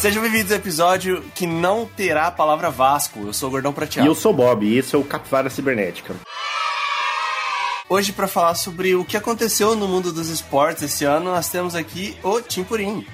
Sejam bem-vindos ao episódio que não terá a palavra Vasco. Eu sou o Gordão Prateado. E eu sou o Bob, e esse é o Capivara Cibernética. Hoje, para falar sobre o que aconteceu no mundo dos esportes esse ano, nós temos aqui o Timpurim.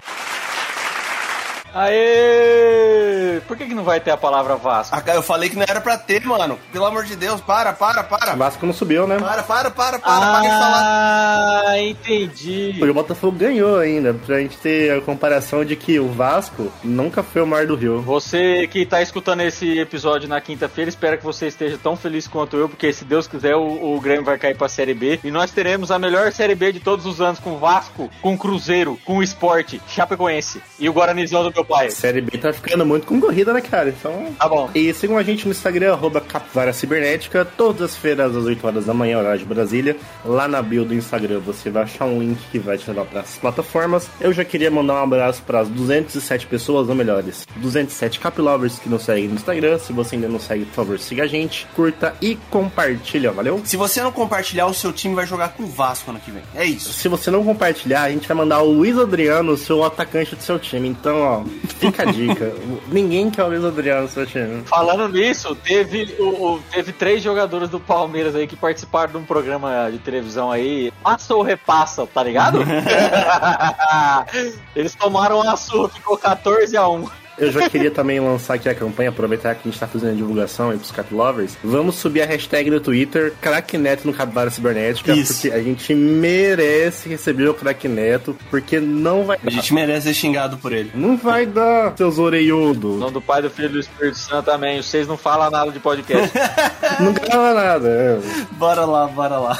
Aê! Por que, que não vai ter a palavra Vasco? Ah, Eu falei que não era pra ter, mano. Pelo amor de Deus, para, para, para. O Vasco não subiu, né? Para, para, para, para, para de falar. Ah, entendi. O Botafogo ganhou ainda, pra gente ter a comparação de que o Vasco nunca foi o mar do Rio. Você que tá escutando esse episódio na quinta-feira, espero que você esteja tão feliz quanto eu, porque se Deus quiser, o, o Grêmio vai cair pra Série B. E nós teremos a melhor Série B de todos os anos, com Vasco, com o Cruzeiro, com o Esporte, Chapecoense e o Guaranizão do meu pai. Série B tá ficando muito concorrida, né, cara? Então. Tá bom. E sigam a gente no Instagram, arroba Capivara Cibernética, todas as feiras às 8 horas da manhã, horário de Brasília. Lá na bio do Instagram você vai achar um link que vai te levar para as plataformas. Eu já queria mandar um abraço para as 207 pessoas, ou melhores, 207 Capilovers que nos seguem no Instagram. Se você ainda não segue, por favor, siga a gente, curta e compartilha, valeu? Se você não compartilhar, o seu time vai jogar com o Vasco ano que vem. É isso. Se você não compartilhar, a gente vai mandar o Luiz Adriano, o seu atacante do seu time. Então, ó, fica a dica. Ninguém quer o Luiz Adriano no seu time. Falando nisso, teve, o, o- teve três jogadores do Palmeiras aí que participaram de um programa de televisão aí. Passa ou repassa, tá ligado? Eles tomaram a surra, ficou 14 a 1. Eu já queria também lançar aqui a campanha, aproveitar que a gente tá fazendo a divulgação aí pros Cap Lovers. Vamos subir a hashtag no Twitter, Crack Neto no Capivara Cibernética, Isso. porque a gente merece receber o Crack Neto, porque não vai A gente merece ser xingado por ele. Não vai dar, seus O orelhudos. nome do Pai, do Filho e do Espírito Santo também. Vocês não falam nada de podcast. Não grava nada. é. Bora lá, bora lá.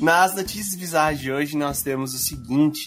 Nas notícias bizarras de hoje, nós temos o seguinte.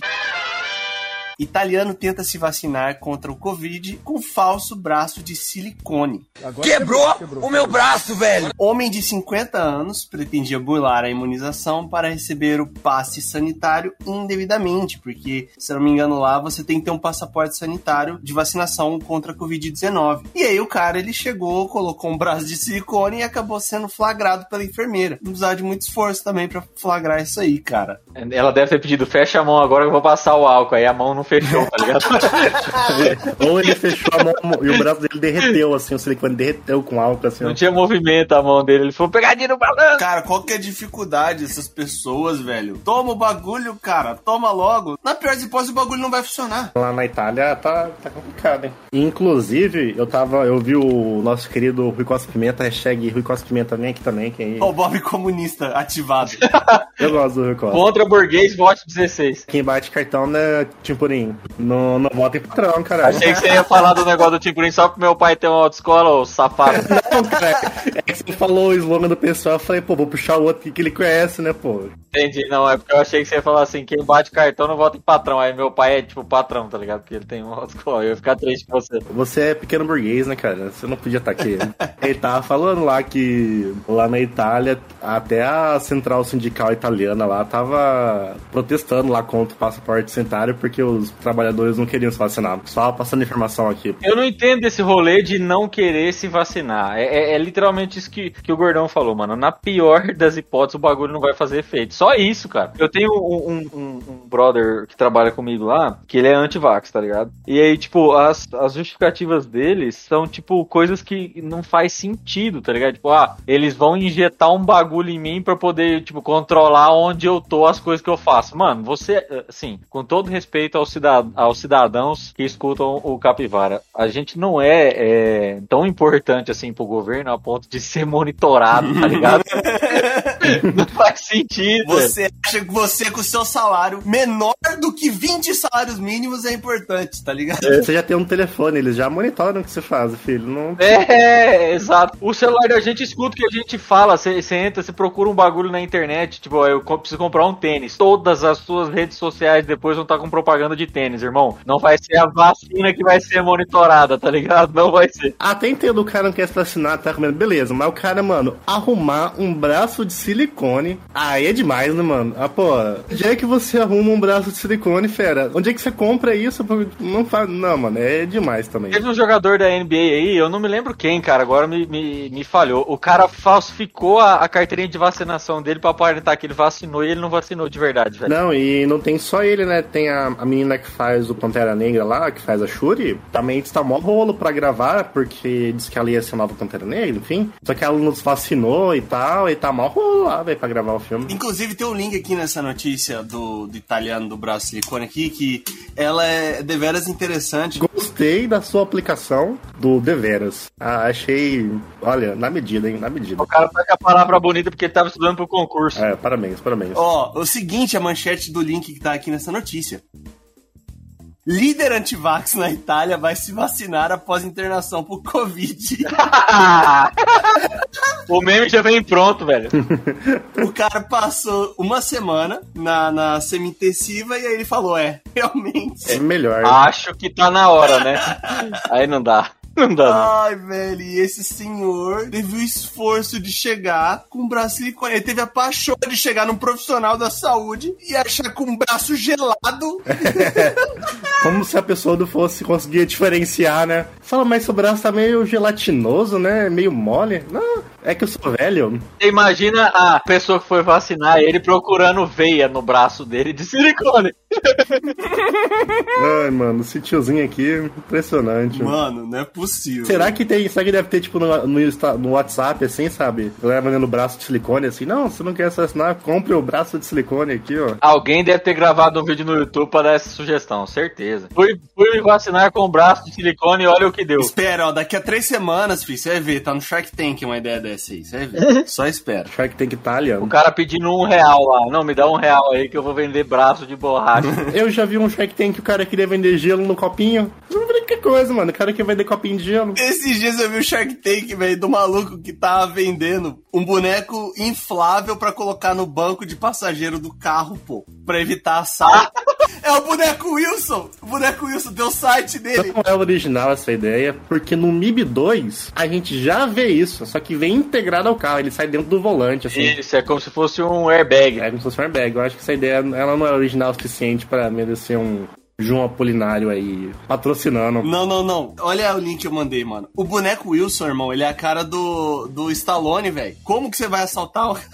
Italiano tenta se vacinar contra o Covid com falso braço de silicone. Quebrou o meu braço, velho. Homem de 50 anos pretendia burlar a imunização para receber o passe sanitário indevidamente, porque, se eu não me engano lá, você tem que ter um passaporte sanitário de vacinação contra a Covid-19. E aí o cara, ele chegou, colocou um braço de silicone e acabou sendo flagrado pela enfermeira. Não precisava de muito esforço também para flagrar isso aí, cara. Ela deve ter pedido, fecha a mão agora que eu vou passar o álcool. Aí a mão não fechou, tá ligado? Ou ele fechou a mão e o braço dele derreteu, assim, o silicone derreteu com álcool, assim. Não ó. tinha movimento a mão dele. Ele falou, pegadinha no balanço. Cara, qual que é a dificuldade dessas pessoas, velho? Toma o bagulho, cara, toma logo. Na pior das hipóteses, o bagulho não vai funcionar. Lá na Itália tá, tá complicado, hein? Inclusive, eu tava. Eu vi o nosso querido Rui Costa Pimenta, hashtag Rui Costa Pimenta vem aqui também. Quem... Ó, o Bob comunista ativado. Eu gosto do Rui Costa. Contra burguês, vote 16. Quem bate cartão, né, Timpurim? Não, não vota em patrão, caralho. Achei que você ia falar do negócio do Timpurim só pro meu pai ter uma autoescola, ô safado. Não, cara, é que você falou o slogan do pessoal, eu falei, pô, vou puxar o outro que que ele conhece, né, pô? Entendi, não, é porque eu achei que você ia falar assim, quem bate cartão não vota em patrão. Aí meu pai é tipo patrão, tá ligado? Porque ele tem uma autoescola. Eu ia ficar triste com você. Você é pequeno burguês, né, cara? Você não podia estar aqui. Ele tava falando lá que lá na Itália, até a central sindical italiana lá tava protestando lá contra o passaporte sanitário porque os trabalhadores não queriam se vacinar. Só passando informação aqui. Eu não entendo esse rolê de não querer se vacinar. É, é- é literalmente isso que, que o Gordão falou, mano. Na pior das hipóteses, o bagulho não vai fazer efeito. Só isso, cara. Eu tenho um, um- um- um brother que trabalha comigo lá, que ele é anti-vax, tá ligado? E aí, tipo, as, as justificativas deles são, tipo, coisas que não faz sentido, tá ligado? Tipo, ah, eles vão injetar um bagulho em mim pra poder, tipo, controlar onde eu tô, as coisas que eu faço. Mano, você, assim, com todo respeito aos, aos cidadãos que escutam o Capivara, a gente não é, é, tão importante assim pro governo a ponto de ser monitorado, tá ligado? não faz sentido. Você acha que você, com o seu salário menor do que 20 salários mínimos, é importante, tá ligado? Você já tem um telefone, eles já monitoram o que você faz, filho. Não... É, exato. O celular da gente escuta o que a gente fala. Você você entra, você procura um bagulho na internet, tipo, eu preciso comprar um tênis. Todas as suas redes sociais depois vão estar com propaganda de tênis, irmão. Não vai ser a vacina que vai ser monitorada, tá ligado? Não vai ser. Até entendo o cara não quer se vacinar, tá comendo, beleza, mas o cara, mano, arrumar um braço de silicone, aí é demais, né, mano? Ah, pô, onde é que você arruma um braço de silicone, fera? Onde é que você compra isso? Não faz. Não, mano, é demais também. Teve um jogador da NBA aí, eu não me lembro quem, cara, agora me, me, me falhou. O cara falsificou a, a carteirinha de vacinação dele pra aparentar que ele vacinou e ele não vacinou de verdade, velho. Não, e não tem só ele, né? Tem a, a menina que faz o Pantera Negra lá, que faz a Shuri, também está mó rolo pra gravar, porque disse que ela ia ser nova Pantera Negra, enfim. Só que ela nos vacinou e tal, e tá mó rolo lá, velho, pra gravar o filme. Inclusive tem um link aqui nessa notícia do, do italiano do braço silicone aqui, que ela é deveras interessante. Gostei da sua aplicação do deveras. Ah, achei, olha, na medida, hein, na medida. O cara tá com a palavra bonita porque ele tava estudando pro concurso. É, parabéns, parabéns. Ó, o seguinte, a manchete do link que tá aqui nessa notícia. Líder antivax na Itália vai se vacinar após internação por Covid. o meme já vem pronto, velho. o cara passou uma semana na, na semi-intensiva e aí ele falou: é, realmente. É melhor. Acho que tá na hora, né? aí não dá. Não dá, não. Ai, velho, e esse senhor teve o esforço de chegar com o braço silicone. Ele teve a paixão de chegar num profissional da saúde e achar com o braço gelado. Como se a pessoa não fosse conseguir diferenciar, né? Fala, mas seu braço tá meio gelatinoso, né? Meio mole. Não, é que eu sou velho. Imagina a pessoa que foi vacinar ele procurando veia no braço dele de silicone. Ai, mano, esse tiozinho aqui, impressionante. Mano, não é possível. Será que tem. Será que deve ter, tipo, no, no, no WhatsApp, assim, sabe? Galera vendendo braço de silicone, assim. Não, se não quer assassinar, compre o braço de silicone aqui, ó. Alguém deve ter gravado um vídeo no YouTube para dar essa sugestão, certeza. Fui, fui me vacinar com o braço de silicone e olha o que deu. Espera, ó, daqui a três semanas, filho, você vai ver. Tá no Shark Tank uma ideia dessa aí. Você vai ver. Só espera. Shark Tank Itália. O cara pedindo um real lá. Não, me dá um real aí que eu vou vender braço de borracha. eu já vi um Shark Tank que o cara queria vender gelo no copinho. Não que coisa, mano. O cara quer vender copinho de gelo. Esses dias eu vi o Shark Tank, velho, do maluco que tava vendendo um boneco inflável para colocar no banco de passageiro do carro, pô. Pra evitar assalto. é o boneco Wilson. O boneco Wilson deu o site dele. Não é original essa ideia, porque no MIB 2 a gente já vê isso, só que vem integrado ao carro. Ele sai dentro do volante, assim. Isso, é como se fosse um airbag. É como se fosse um airbag. Eu acho que essa ideia ela não é original o suficiente para merecer um, João Apolinário aí patrocinando. Não, não, não. Olha o link que eu mandei, mano. O boneco Wilson, irmão, ele é a cara do, do Stallone, velho. Como que você vai assaltar o.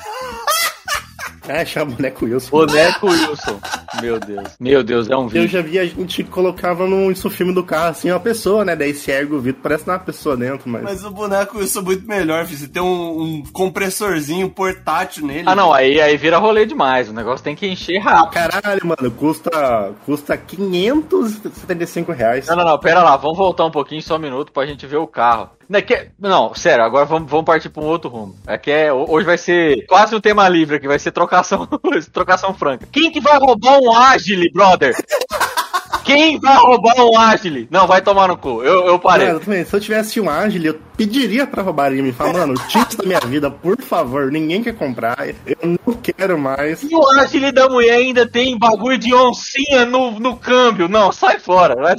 É, chama boneco Wilson. Boneco Wilson. Meu Deus. Meu Deus, é um vídeo. Eu já vi a gente colocava no isso filme do carro, assim, uma pessoa, né? Daí se ergue o vidro, parece uma pessoa dentro, mas. Mas o boneco Wilson é muito melhor, filho. Você tem um, um compressorzinho portátil nele. Ah, não, aí, aí vira rolê demais. O negócio tem que encher rápido. Caralho, mano, custa, custa 575 reais. Não, não, não, pera lá, vamos voltar um pouquinho, só um minuto pra gente ver o carro. Não, é que, não, sério, agora vamos, vamos partir pra um outro rumo. É que é, hoje vai ser quase um tema livre aqui, vai ser trocação, trocação franca. Quem que vai roubar um Agile, brother? Quem vai roubar um Agile? Não, vai tomar no cu. Eu, eu parei. É, se eu tivesse um Agile, eu pediria pra roubar ele. Me fala, mano, tira da minha vida, por favor. Ninguém quer comprar. Eu não quero mais. E o Agile da mulher ainda tem bagulho de oncinha no, no câmbio. Não, sai fora. Vai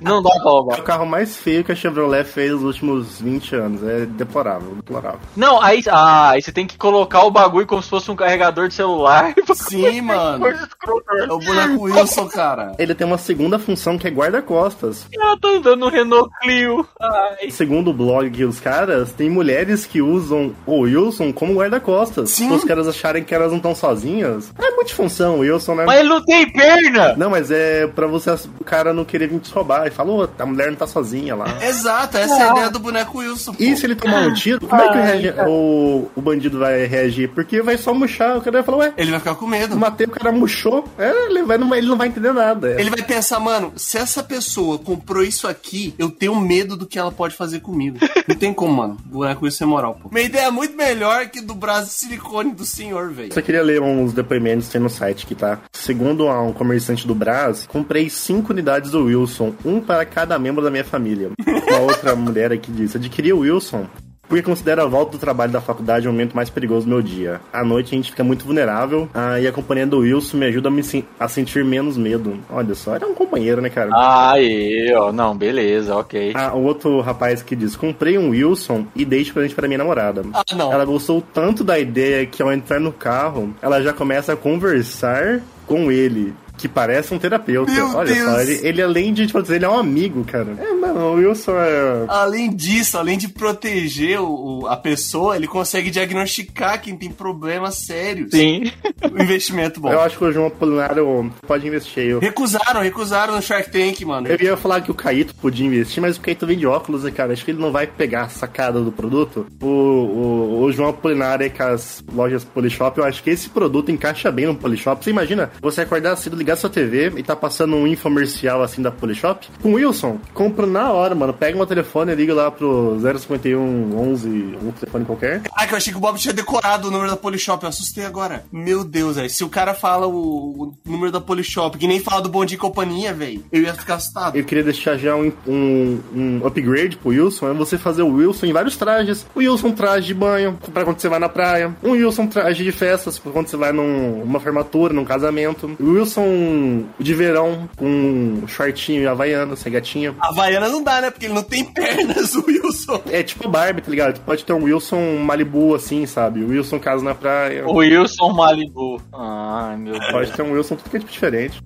Não dá pra roubar. É o carro mais feio que a Chevrolet fez nos últimos 20 anos. É deplorável, deplorável. Não, aí, ah, aí você tem que colocar o bagulho como se fosse um carregador de celular. Sim, mano. É o boneco Wilson, cara ele tem uma segunda função que é guarda-costas. Eu tô andando no Renault Clio. Ai. Segundo o blog que os caras, tem mulheres que usam o Wilson como guarda-costas. Sim. Os caras acharem que elas não estão sozinhas. É multifunção o Wilson, né? Mas ele não tem perna! Não, mas é pra você, o cara não querer vir te roubar. E falou, a mulher não tá sozinha lá. Exato, essa é a ideia do boneco Wilson. Pô. E se ele tomar um tiro, como é que reage, o, o bandido vai reagir? Porque vai só murchar, o cara vai falar, ué. Ele vai ficar com medo. Matei, o cara murchou. É, ele, vai, ele não vai entender nada. É. Ele vai pensar, mano, se essa pessoa comprou isso aqui, eu tenho medo do que ela pode fazer comigo. Não tem como, mano. Boneco isso é moral, pô. Minha ideia é muito melhor que do braço de silicone do senhor, velho. Só queria ler uns depoimentos que tem no site que tá. Segundo um comerciante do Brás, comprei cinco unidades do Wilson, um para cada membro da minha família. Uma outra mulher aqui disse: adquiri o Wilson porque considero a volta do trabalho da faculdade o momento mais perigoso do meu dia. À noite a gente fica muito vulnerável ah, e a companhia do Wilson me ajuda a, me a sentir menos medo. Olha só, era um companheiro, né, cara? Aí, ó, não, beleza, ok. Ah, o outro rapaz que diz: comprei um Wilson e dei de presente pra minha namorada. Ah, não. Ela gostou tanto da ideia que ao entrar no carro, ela já começa a conversar com ele que parece um terapeuta. Meu Olha Deus. só, ele, ele além de, tipo, ele é um amigo, cara. É, mano, o Wilson é. Além disso, além de proteger o, o- a pessoa, ele consegue diagnosticar quem tem problemas sérios. Sim. O investimento bom. Eu acho que o João Apolinário pode investir. Eu, Recusaram, recusaram no Shark Tank, mano. eu ia falar que o Caíto podia investir, mas o Caíto vende óculos, né, cara? Acho que ele não vai pegar a sacada do produto. O, o, o João Apolinário aí com as lojas Polishop, eu acho que esse produto encaixa bem no Polishop. Você imagina você acordar cedo, ligar sua TV e tá passando um infomercial assim da Polishop? Com o Wilson, compra na hora, mano. Pega meu telefone e liga lá pro 051 11, um telefone qualquer. Ah, que eu achei que o Bob tinha decorado o número da Polishop. Eu assustei agora. Meu Deus, velho. Se o cara fala o, o número da Polishop, que nem fala do Bom Dia e Companhia, velho, eu ia ficar assustado. Eu queria deixar já um, um, um upgrade pro Wilson, é você fazer o Wilson em vários trajes. O Wilson traje de banho, pra quando você vai na praia. Um Wilson traje de festas, pra quando você vai num- numa formatura, num casamento. O Wilson de verão, com shortinho e havaiana, sem gatinha. A Havaiana não dá, né? Porque ele não tem pernas, o Wilson. É tipo Barbie, tá ligado? Pode ter um Wilson Malibu assim, sabe? O Wilson casa na praia. O Wilson Malibu. Ai, meu Deus. Pode ter um Wilson tudo que é tipo diferente.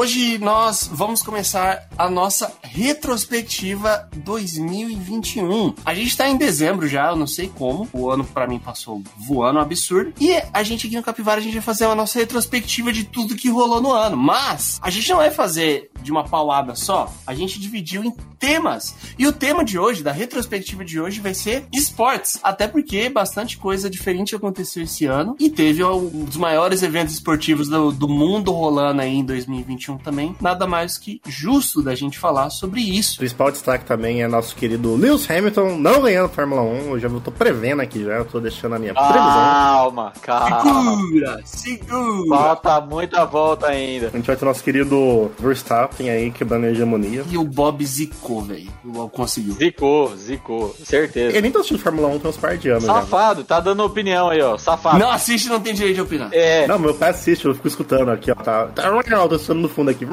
Hoje nós vamos começar a nossa retrospectiva 2021. A gente tá em dezembro já, eu não sei como. O ano pra mim passou voando absurdo. E a gente aqui no Capivara a gente vai fazer a nossa retrospectiva de tudo que rolou no ano. Mas a gente não vai fazer de uma paulada só. A gente dividiu em temas. E o tema de hoje, da retrospectiva de hoje, vai ser esportes. Até porque bastante coisa diferente aconteceu esse ano. E teve um dos maiores eventos esportivos do, do mundo rolando aí em 2021 também. Nada mais que justo da gente falar sobre O isso. principal destaque também é nosso querido Lewis Hamilton não ganhando a Fórmula 1. Eu já tô prevendo aqui já, eu tô deixando a minha previsão. Calma, calma. Segura! Segura! Falta muita volta ainda. A gente vai ter nosso querido Verstappen aí quebrando a hegemonia. E o Bob zicou, velho. O Bob conseguiu. Zicou, zicou, certeza. Eu nem tô assistindo Fórmula 1 tem uns par de anos já. Safado, tá dando opinião aí, ó. Safado. Não assiste, não tem direito de opinar. É, Não, meu pai assiste, eu fico escutando aqui, ó. Tá, tá, tô escutando no fundo aqui.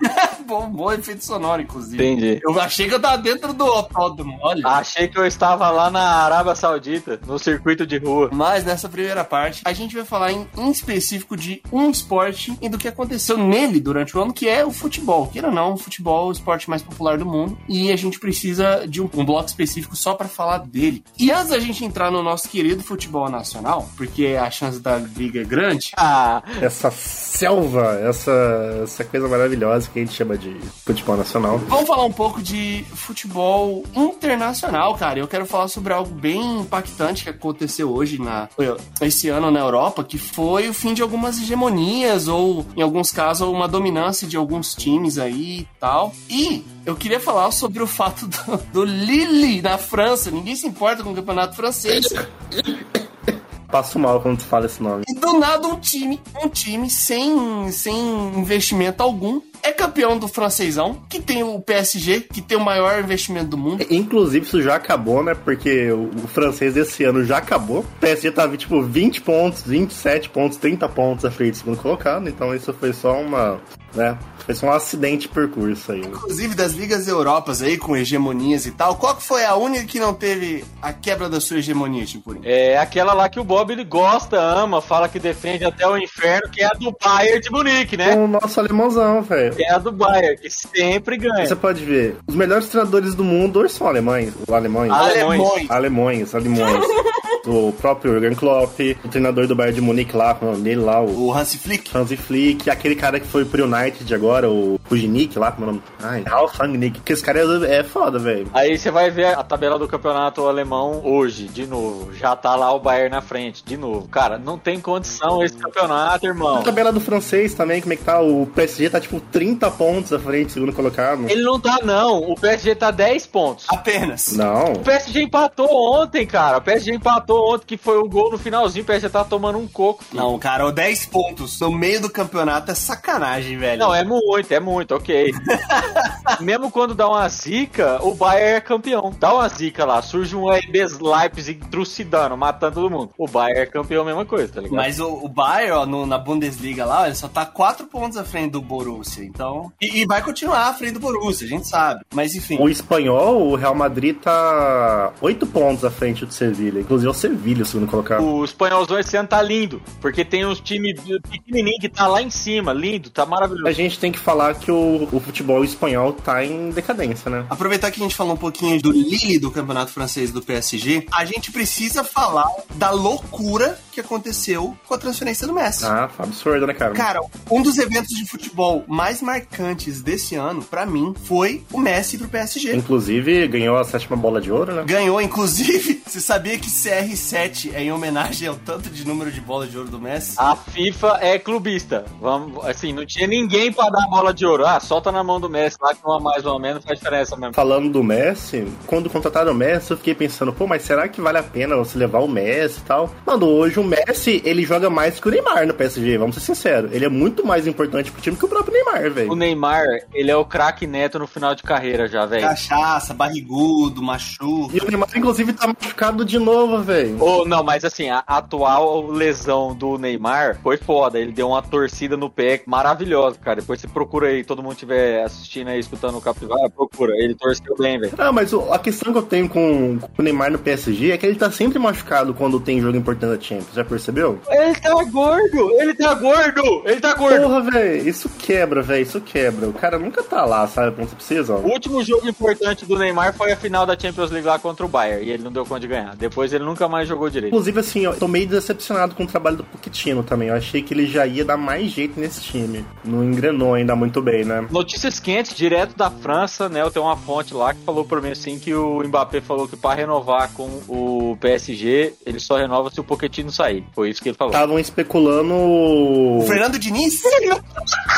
bom, bom efeito sonoro, inclusive. entendi. Eu achei que eu tava dentro do autódromo, olha. Achei que eu estava lá na Arábia Saudita, no circuito de rua. Mas nessa primeira parte, a gente vai falar em, em específico de um esporte e do que aconteceu nele durante o ano, que é o futebol. Queira ou não, o futebol é o esporte mais popular do mundo e a gente precisa de um, um bloco específico só pra falar dele. E antes da gente entrar no nosso querido futebol nacional, porque a chance da briga é grande, Ah, Essa selva, essa, essa coisa maravilhosa que a gente chama de futebol nacional. Vamos falar um pouco de futebol internacional, cara. Eu quero falar sobre algo bem impactante que aconteceu hoje, na, esse ano na Europa, que foi o fim de algumas hegemonias, ou em alguns casos, uma dominância de alguns times aí e tal. E eu queria falar sobre o fato do, do Lille na França. Ninguém se importa com o campeonato francês. Passo mal quando tu fala esse nome. E do nada um time, um time sem, sem investimento algum, é campeão do francesão, que tem o PSG, que tem o maior investimento do mundo. Inclusive, isso já acabou, né? Porque o, francês desse ano já acabou. O PSG tava, tipo, 20 pontos, 27 pontos, 30 pontos à frente do segundo colocado. Então, isso foi só uma, né? Foi só um acidente de percurso aí. Inclusive das ligas europas aí, com hegemonias e tal, qual que foi a única que não teve a quebra da sua hegemonia, tipo? é aquela lá que o Bob ele gosta, ama, fala que defende até o inferno, que é a do Bayern de Munique, né? O nosso alemãozão, velho. É a do Bayern, que sempre ganha. Você pode ver, os melhores treinadores do mundo hoje são alemães. Alemães. Alemães. Alemões, alemões. O próprio Jurgen Klopp, o treinador do Bayern de Munique lá, o nome dele lá, o O Hansi Flick. Hansi Flick, aquele cara que foi pro United agora, o Fujinick lá, como é o nome? Ai, Ralf Rangnick, que esse cara é, é foda, velho. Aí você vai ver a tabela do campeonato alemão hoje, de novo. Já tá lá o Bayern na frente, de novo. Cara, não tem condição esse campeonato, irmão. A tabela do francês também, como é que tá? O PSG tá tipo 30 pontos à frente, segundo colocado. Ele não tá, não. O PSG tá 10 pontos. Apenas. Não. O PSG empatou ontem, cara. O PSG empatou ontem, que foi o gol no finalzinho. O PSG tá tomando um coco. filho. Não, cara, o 10 pontos no meio do campeonato é sacanagem, velho. Não, é muito, é muito, ok. Mesmo quando dá uma zica, o Bayern é campeão. Dá uma zica lá, surge um RB Leipzig trucidando, matando todo mundo. O Bayern é campeão, mesma coisa, tá ligado? Mas o, o Bayern, ó, no- na Bundesliga lá, ele só tá 4 pontos à frente do Borussia, então... E, e vai continuar à frente do Borussia, a gente sabe. Mas enfim, O espanhol, o Real Madrid tá 8 pontos à frente do Sevilha. Inclusive é o Sevilha, segundo colocado. O espanholzão esse ano tá lindo, porque tem uns times pequenininhos que tá lá em cima, lindo, tá A maravilhoso. gente tem que falar que o, o futebol espanhol tá em decadência, né? aproveitar que a gente falou um pouquinho do Lille do campeonato francês do PSG, a gente precisa falar da loucura que aconteceu com a transferência do Messi. Ah, absurdo, né, cara? Cara, um dos eventos de futebol mais marcantes desse ano, pra mim, foi o Messi pro PSG. Inclusive, ganhou a sétima bola de ouro, né? Ganhou, inclusive, você sabia que CR7 é em homenagem ao tanto de número de bola de ouro do Messi? A FIFA é clubista. Vamos, assim, não tinha ninguém pra dar a bola de ouro. Ah, solta na mão do Messi lá que uma mais ou menos faz diferença mesmo. Falando do Messi, quando contrataram o Messi, eu fiquei pensando, pô, mas será que vale a pena você levar o Messi e tal? Mano, hoje o Messi, ele joga mais que o Neymar no PSG, vamos ser sinceros. Ele é muito mais importante pro time que o próprio Neymar, O velho. Neymar, ele é o craque neto no final de carreira já, velho. Cachaça, barrigudo, machuca. E o Neymar, inclusive, tá machucado de novo, velho. Ou não, mas assim, a atual lesão do Neymar foi foda. Ele deu uma torcida no pé maravilhosa, cara. Depois você procura aí, todo mundo estiver assistindo aí, escutando o Capivara, procura. Ele torceu bem, velho. Ah, mas o- a questão que eu tenho com, com o Neymar no PSG é que ele tá sempre machucado quando tem jogo importante da Champions, já percebeu? Ele tá gordo! Ele tá gordo! Ele tá gordo! Porra, velho, isso quebra, velho, isso quebra. O cara nunca tá lá, sabe, quando você precisa, ó. O último jogo importante do Neymar foi a final da Champions League lá contra o Bayern. E ele não deu conta de ganhar. Depois ele nunca mais jogou direito. Inclusive, assim, eu tô meio decepcionado com o trabalho do Pochettino também. Eu achei que ele já ia dar mais jeito nesse time. Não engrenou ainda muito bem, né? Notícias quentes, direto da França, né? Eu tenho uma fonte lá que falou pra mim assim que o Mbappé falou que pra renovar com o PSG, ele só renova se o Pochettino sair. Foi isso que ele falou. Estavam especulando. O Fernando Diniz?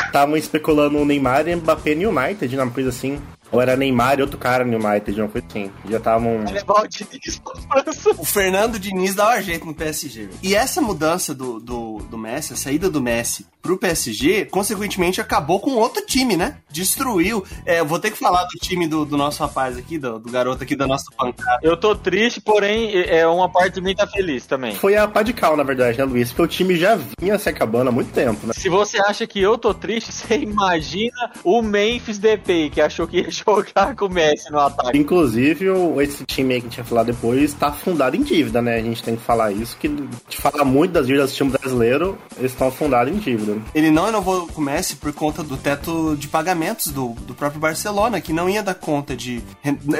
Estavam especulando o Neymar e Mbappé no United, uma coisa assim. Ou era Neymar e outro cara no United, uma coisa assim. Já estavam. levar o Diniz pra França. O Fernando Diniz dava jeito no PSG. velho. E essa mudança do, do, do Messi, a saída do Messi pro PSG, consequentemente acabou com outro time, né? Destruiu. É, eu vou ter que falar do time do, do nosso rapaz aqui, do, do garoto aqui da nossa bancada. Eu tô triste, porém, é uma parte de mim tá feliz também. Foi a pá de cal, na verdade, né, Luiz? Porque o time já vinha se acabando há muito tempo, né? Se você acha que eu tô triste, você imagina o Memphis Depay, que achou que ia jogar com o Messi no ataque. Inclusive, o- esse time aí que a gente vai falar depois tá afundado em dívida, né? A gente tem que falar isso, que te fala muito das dívidas do time brasileiro, eles estão afundados em dívida. Ele não renovou com o Messi por conta do teto de pagamentos do, do próprio Barcelona, que não ia dar conta de.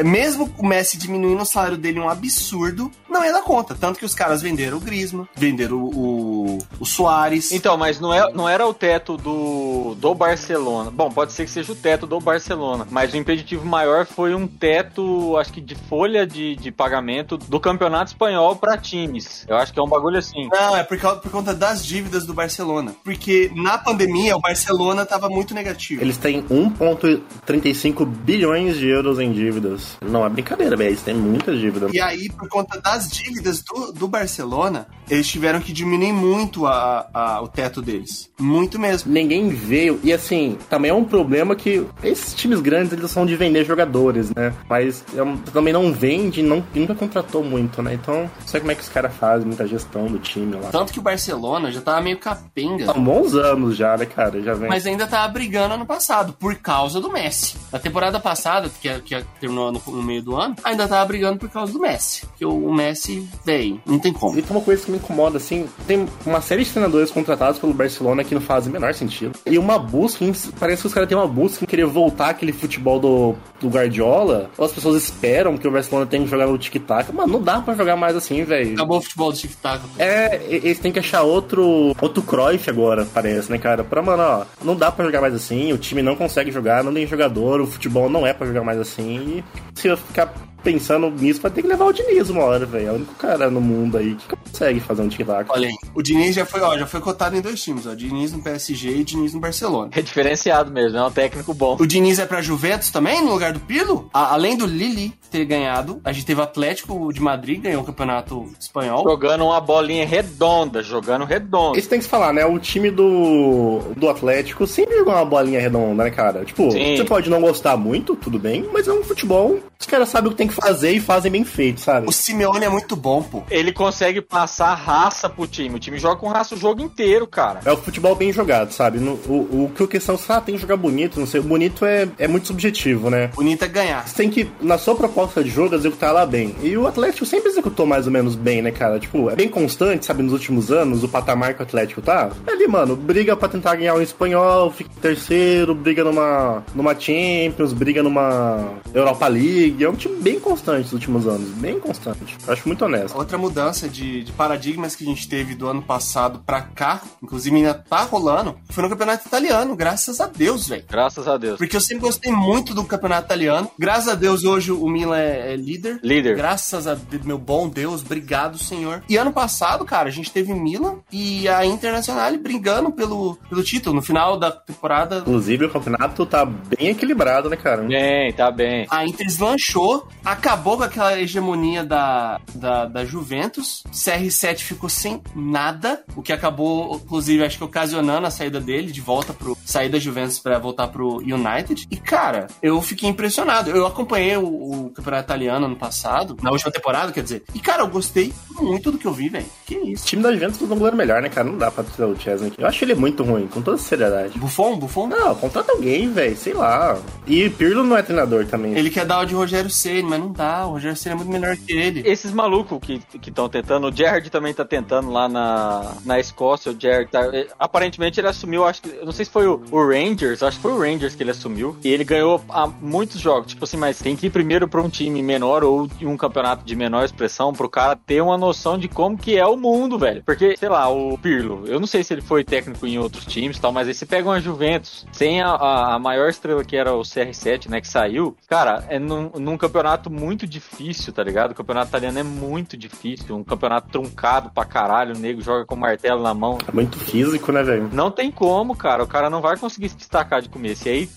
Mesmo o Messi diminuindo o salário dele um absurdo, não ia dar conta. Tanto que os caras venderam o Grisma, venderam o, o, o Soares. Então, mas não, é, não era o teto do, do Barcelona. Bom, pode ser que seja o teto do Barcelona, mas o impeditivo maior foi um teto, acho que de folha de, de pagamento do campeonato espanhol pra times. Eu acho que é um bagulho assim. Não, é por, causa- por conta das dívidas do Barcelona. Porque na pandemia o Barcelona tava muito negativo. Eles têm 1,35 bilhões de euros em dívidas. Não é brincadeira, velho. Eles têm muita dívida. E aí, por conta das dívidas do, do Barcelona, eles tiveram que diminuir muito a, a- o teto deles. Muito mesmo. Ninguém veio. E assim, também é um problema que esses times grandes eles são de vender jogadores, né? Mas é também não vende, não, nunca contratou muito, né? Então, não sei como é que os caras fazem muita gestão do time lá. Tanto que o Barcelona já tava meio capenga. Há bons anos já, né, cara? Já vem. Mas ainda tava brigando ano passado, por causa do Messi. Na temporada passada, que, que terminou no, no meio do ano, ainda tava brigando por causa do Messi. Que o, o Messi véi, não tem como. E tem uma coisa que me incomoda, assim, tem uma série de treinadores contratados pelo Barcelona que não fazem o menor sentido. E uma busca, parece que os caras têm uma busca em querer voltar aquele futebol do, do Guardiola. Ou as pessoas esperam que o Barcelona tenha que jogar no tic-tac. Mano, não dá pra jogar mais assim, velho. Acabou o futebol do tic-tac. É, eles têm que achar outro, outro Cruyff agora, parece, né, cara? Pra, mano, ó, não dá pra jogar mais assim, o time não consegue jogar, não tem jogador, o futebol não é pra jogar mais assim. E se eu ficar pensando nisso, vai ter que levar o Diniz uma hora, velho. É o único cara no mundo aí que consegue fazer um tic-tac. Olha aí, o Diniz já foi, ó, já foi cotado em dois times, ó. Diniz no PSG e Diniz no Barcelona. É diferenciado mesmo, é um técnico bom. O Diniz é pra Juventus também, no lugar do Pirlo? A- além do Lili ter ganhado, a gente teve o Atlético de Madrid, ganhou o campeonato espanhol. Jogando uma bolinha redonda, jogando redonda. Isso tem que se falar, né? O time do, do Atlético sempre jogou uma bolinha redonda, né, cara? Tipo, Sim. você pode não gostar muito, tudo bem, mas é um futebol. Os caras sabem o que tem que fazer e fazem bem feito, sabe? O Simeone é muito bom, pô. Ele consegue passar raça pro time. O time joga com raça o jogo inteiro, cara. É o futebol bem jogado, sabe? No- o, o que a questão é, ah, tem que jogar bonito, não sei. O bonito é, é muito subjetivo, né? Bonito é ganhar. Você tem que, na sua proposta de jogo, executar ela bem. E o Atlético sempre executou mais ou menos bem, né, cara? Tipo, é bem constante, sabe, nos últimos anos, o patamar que o Atlético tá. É ali, mano, briga pra tentar ganhar um espanhol, fica em terceiro, briga numa, numa Champions, briga numa Europa League. É um time bem constante nos últimos anos, bem constante. Eu acho muito honesto. Outra mudança de, de paradigmas que a gente teve do ano passado pra cá, inclusive ainda tá rolando, foi no campeonato italiano, graças a Deus, velho. Graças a Deus. Porque eu sempre gostei muito do campeonato italiano. Graças a Deus, hoje o Milan é, é líder. Líder. Graças a meu bom Deus, obrigado, Senhor. E ano passado, cara, a gente teve Milan e a Internacional brigando pelo, pelo título. No final da temporada, Inclusive, o campeonato tá bem equilibrado, né, cara? Bem, tá bem. a Inter deslanchou, acabou com aquela hegemonia da, da, da Juventus. CR7 ficou sem nada, o que acabou, inclusive, acho que ocasionando a saída dele de volta pro. sair da Juventus pra voltar pro United. E, cara, eu fiquei impressionado. Eu acompanhei o, o campeonato italiano ano passado, na última temporada, quer dizer. E, cara, eu gostei muito do que eu vi, velho. Que O isso. time da Juventus fez um goleiro melhor, né, cara? Não dá pra tirar o Chesney. Eu acho ele muito ruim, com toda seriedade. Buffon, Buffon? Não, contrata alguém, velho, sei lá. E Pirlo não é treinador também. Ele quer dar o de Rogério Ceni, mas não dá. O Rogério Ceni é muito melhor que ele. Esses malucos que estão tentando, o Gerrard também tá tentando lá na, na Escócia, o Gerrard tá, eh, aparentemente ele assumiu, acho que, não sei se foi o, o Rangers, acho que foi o Rangers que ele assumiu, e ele ganhou muitos jogos, tipo assim, mas tem que ir primeiro pra um time menor ou um campeonato de menor expressão pro cara ter uma noção de como que é o mundo, velho, porque, sei lá, o Pirlo, eu não sei se ele foi técnico em outros times e tal, mas aí você pega uma Juventus, sem a, a, a maior estrela que era o CR7, né, que saiu, cara, é num, num campeonato muito difícil, tá ligado? O campeonato italiano é muito difícil, um campeonato truncado pra caralho, o nego joga com martelo na mão. É muito físico, né, velho? Não tem como, cara, o cara não vai conseguir se destacar de começo. E aí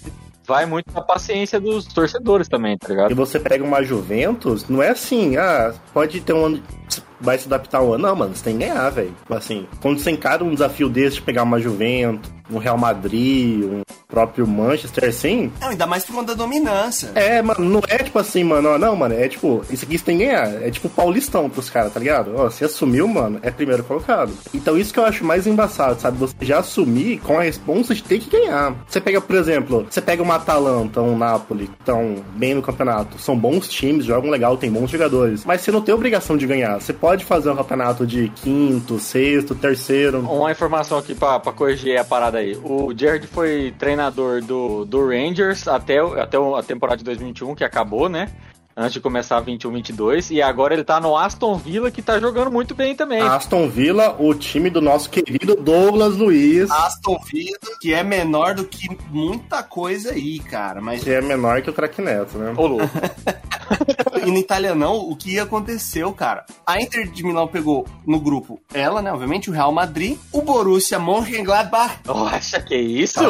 vai muito da paciência dos torcedores também, tá E ligado? você pega uma Juventus, não é assim, ah, pode ter um ano. Vai se adaptar um ano. Não, mano, você tem que ganhar, velho. Assim, quando você encara um desafio desse de pegar uma Juventus, um Real Madrid, um próprio Manchester, assim. Não, ainda mais por conta da dominância. É, mano, não é tipo assim, mano, ó, não, mano, é tipo, isso aqui você tem que ganhar. É tipo paulistão pros caras, tá ligado? Ó, você assumiu, mano, é primeiro colocado. Então isso que eu acho mais embaçado, sabe? Você já assumir com a responsa de ter que ganhar. Você pega, por exemplo, você pega uma Atalanta, um Napoli, que estão bem no campeonato. São bons times, jogam legal, tem bons jogadores. Mas você não tem obrigação de ganhar. Você pode fazer um campeonato de quinto, sexto, terceiro. Uma informação aqui pra, pra corrigir a parada aí. O Jared foi treinador do, do Rangers até, até a temporada de 2021, que acabou, né? Antes de começar a 21-22. E agora ele tá no Aston Villa, que tá jogando muito bem também. Aston Villa, o time do nosso querido Douglas Luiz. Aston Villa, que é menor do que muita coisa aí, cara. Mas Que é menor que o Crack Neto, né? Ô, louco. e no italianão, o que aconteceu, cara? A Inter de Milão pegou no grupo ela, né? Obviamente, o Real Madrid, o Borussia Mönchengladbach Nossa, que isso?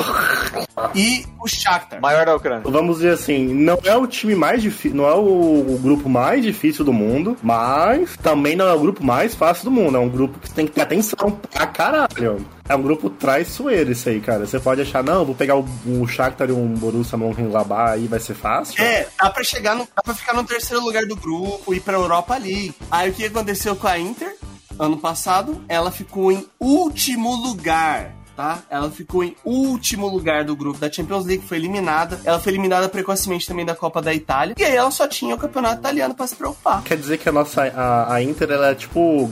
e o Shakhtar. Maior da Ucrânia. Vamos dizer assim, não é o time mais difícil, não é o, o grupo mais difícil do mundo, mas também não é o grupo mais fácil do mundo. É um grupo que tem que ter atenção pra caralho. É um grupo traiçoeiro isso aí, cara. Você pode achar, não, vou pegar o, o Shakhtar e um Borussia Mönchengladbach aí vai ser fácil. É, dá pra chegar no, dá pra ficar no terceiro lugar do grupo e ir pra Europa League. Aí o que aconteceu com a Inter? Ano passado, ela ficou em último lugar. Tá? Ela ficou em último lugar do grupo da Champions League, foi eliminada. Ela foi eliminada precocemente também da Copa da Itália. E aí ela só tinha o campeonato italiano para se preocupar. Quer dizer que a nossa a, a Inter ela é tipo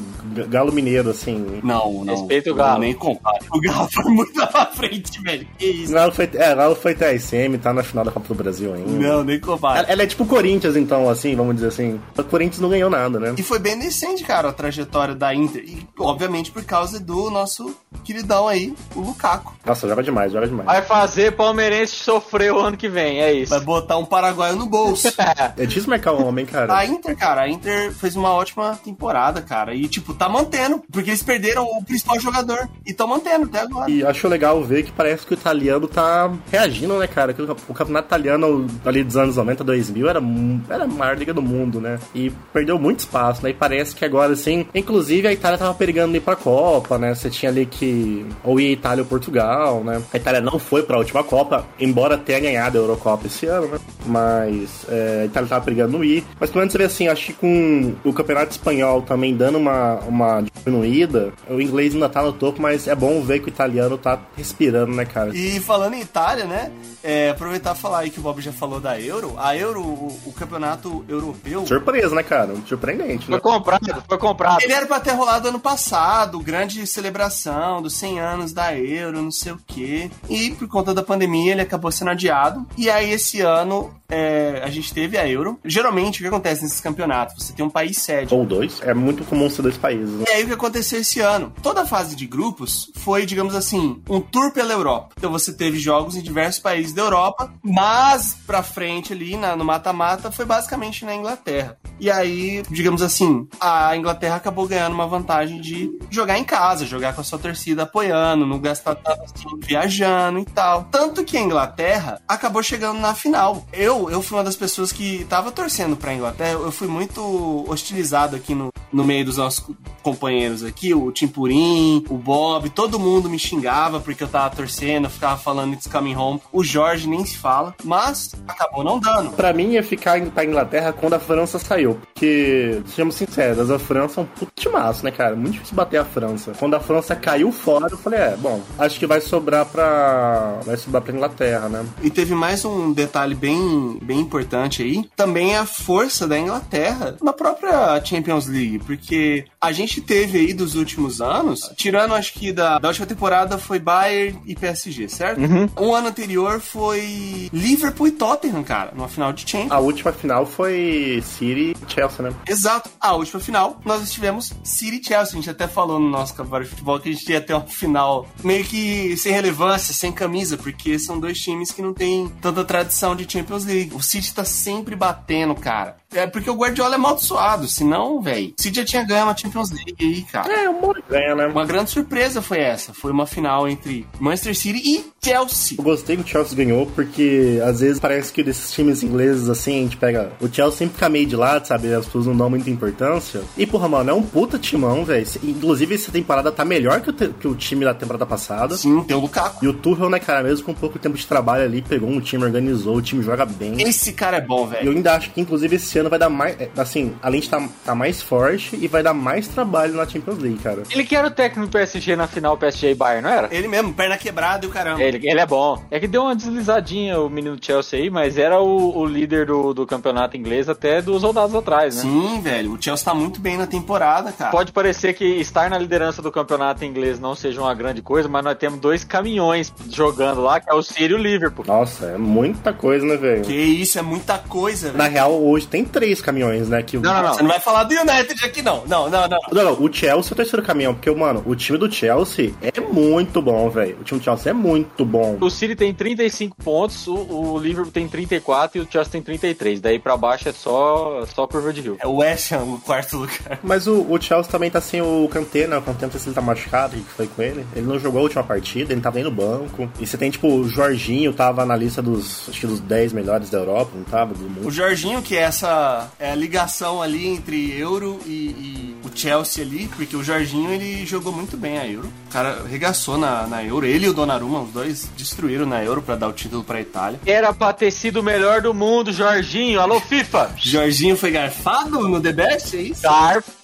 galo mineiro assim. Não, não. Respeita o Galo. Nem compare. O Galo foi muito lá pra frente, velho. Que isso? Ela foi, é, ela foi TSM, tá na final da Copa do Brasil ainda. Não, nem compare. Ela, ela é tipo Corinthians, então, assim, vamos dizer assim. O Corinthians não ganhou nada, né? E foi bem decente, cara, a trajetória da Inter. E, obviamente, por causa do nosso queridão aí, o Lukaku. Nossa, joga demais, joga demais. Vai fazer palmeirense sofrer o ano que vem, é isso. Vai botar um paraguaio no bolso. É difícil marcar um homem, cara. A Inter, cara, a Inter fez uma ótima temporada, cara. E, tipo, tá mantendo. Porque eles perderam o principal jogador. E tão mantendo até agora. E acho legal ver que parece que o italiano tá reagindo, né, cara? Que o o campeonato italiano ali dos anos 90, 2000 era, era a maior liga do mundo, né? E perdeu muito espaço, né? E parece que agora, assim, inclusive a Itália tava perigando ir pra Copa, né? Você tinha ali que ou ia Itália ou Portugal, né? A Itália não foi pra última Copa, embora tenha ganhado a Eurocopa esse ano, né? Mas é, a Itália tava perigando não ir. Mas pelo menos você vê assim, acho que com o campeonato espanhol também dando uma, uma diminuída, o inglês ainda tá no topo, mas é bom ver que o italiano tá respirando, né, cara? E falando em Itália, né? é, aproveitar e falar aí que o Bob já falou da Euro. A Euro, o, o campeonato europeu. Surpresa, né, cara? Surpreendente, Foi né? comprado, foi comprado. Ele era pra ter rolado ano passado, grande celebração dos 100 anos da Euro, não sei o quê. E por conta da pandemia ele acabou sendo adiado. E aí esse ano é, a gente teve a Euro. Geralmente o que acontece nesses campeonatos? Você tem um país sede. Ou dois. É muito comum ser dois países. né? E aí o que aconteceu esse ano? Toda a fase de grupos foi, digamos assim, um tour pela Europa. Então você teve jogos em diversos países da Europa, mas pra frente ali, na- no mata-mata, foi basicamente na Inglaterra. E aí, digamos assim, a Inglaterra acabou ganhando uma vantagem de jogar em casa, jogar com a sua torcida apoiando, não gastar tanto assim viajando e tal. Tanto que a Inglaterra acabou chegando na final. Eu, eu fui uma das pessoas que tava torcendo pra Inglaterra, eu fui muito hostilizado aqui no, no meio dos nossos companheiros aqui, o Timpurim, o Bob, todo mundo me xingava porque eu tava torcendo, eu ficava falando It's Coming Home. O Jorge nem se fala, mas acabou não dando. Pra mim ia ficar pra Inglaterra quando a França saiu. Porque, sejamos sinceros, a França é um puto timaço, né, cara? Muito difícil bater a França. Quando a França caiu fora, eu falei, é, bom, acho que vai sobrar pra. Vai sobrar pra Inglaterra, né? E teve mais um detalhe bem, bem importante aí. Também a força da Inglaterra na própria Champions League. Porque a gente teve aí dos últimos anos, tirando acho que da, da última temporada foi Bayern e PSG, certo? Um ano anterior foi Liverpool e Tottenham, cara, numa final de Champions. A última final foi City e Chelsea, né? Exato. A última final, nós estivemos City e Chelsea. A gente até falou no nosso Cavalo de Futebol que a gente ia ter uma final meio que sem relevância, sem camisa, porque são dois times que não têm tanta tradição de Champions League. O City tá sempre batendo, cara. É porque o Guardiola é maldiçoado, senão, velho. O City já tinha ganho uma Champions League aí, cara. É, uma hora ganha, né? Uma grande surpresa foi essa. Foi uma final entre Manchester City e Chelsea. Eu gostei que o Chelsea ganhou, porque às vezes parece que desses times ingleses, assim, a gente pega. O Chelsea sempre fica meio de lado, sabe? As pessoas não dão muita importância. E, porra, mano, é um puta timão, velho. Inclusive, essa temporada tá melhor que o, te- que o time da temporada passada. Sim, tem o Lukaku. E o Tuchel, né, cara, mesmo com pouco tempo de trabalho ali, pegou um time, organizou, o time joga bem. Esse cara é bom, E velho. eu ainda acho que, inclusive, esse ano vai dar mais. é, Assim, além de estar tá, mais forte e vai dar mais trabalho na Champions League, cara. Ele que era o técnico do PSG na final PSG e Bayern, não era? Ele mesmo, perna quebrada e o caramba. Ele, ele é bom. É que deu uma deslizadinha o menino Chelsea aí, mas era o, o líder do, do campeonato inglês até dos rodados atrás, né? Sim, velho. O Chelsea tá muito bem na temporada, cara. Pode parecer que estar na liderança do campeonato inglês não seja uma grande coisa, mas nós temos dois caminhões jogando lá, que é o City e o Liverpool. Nossa, é muita coisa, né, velho? Que isso, é muita coisa, Na velho. real, hoje tem três caminhões, né? Que o- Não, não, não. Você não vai falar do United aqui, não. Não, não, não. Não, não, o Chelsea é o terceiro caminhão, porque, mano, o time do Chelsea é muito bom, velho. O time do Chelsea é muito bom. O City tem 35 pontos, o, o Liverpool tem 34 e o Chelsea tem 33. Daí pra baixo é só, só curva de rio. É o West Ham, o quarto lugar. Mas o, o Chelsea também tá sem o Kanté, né? O Kanté não sei se ele tá machucado, o que foi com ele. Ele não jogou a última partida, ele tava nem no banco. E você tem, tipo, o Jorginho tava na lista dos, acho que dos 10 melhores da Europa, não tava? Do mundo. O Jorginho, que é essa é a ligação ali entre Euro e, e o Chelsea ali, porque o Jorginho ele jogou muito bem a Euro. O cara regaçou na, na Euro. Ele e o Donnarumma, os dois destruíram na Euro pra dar o título pra Itália. Era pra ter sido o melhor do mundo, Jorginho. Alô, FIFA! Jorginho foi garfado no The Best, é isso?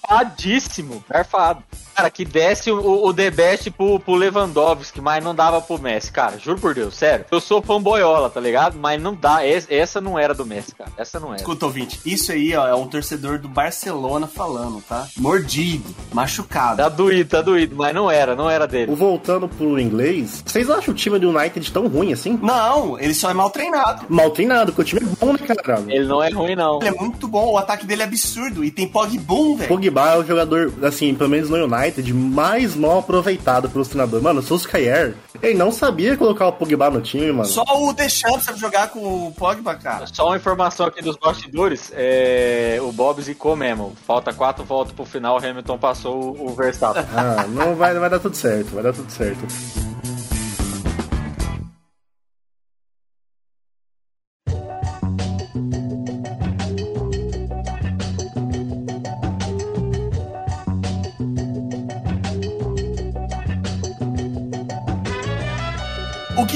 Garfadíssimo. Garfado. Cara, que desse o, o The Best pro, pro Lewandowski, mas não dava pro Messi, cara. Juro por Deus, sério. Eu sou fanboyola, tá ligado? Mas não dá. Essa não era do Messi, cara. Essa não era. Escuta, ouvinte, isso aí, ó, é um torcedor do Barcelona falando, tá? Mordido, machucado. Tá doído, tá doído, mas não era, não era dele. Voltando pro inglês, vocês acham o time do United tão ruim assim? Não, ele só é mal treinado. Mal treinado, porque o time é bom, né, cara? Ele não é ruim, não. Ele é muito bom, o ataque dele é absurdo e tem Pogba, velho. Pogba é o jogador, assim, pelo menos no United, mais mal aproveitado pelos treinadores. Mano, o Solskjaer, ele não sabia colocar o Pogba no time, mano. Só o Deschamps sabe jogar com o Pogba, cara. Só uma informação aqui dos bastidores, é... o Bob zicou mesmo. Falta quatro voltas pro final, o Hamilton passou o Verstappen. Ah, não vai, vai dar tudo certo, vai dar tudo certo.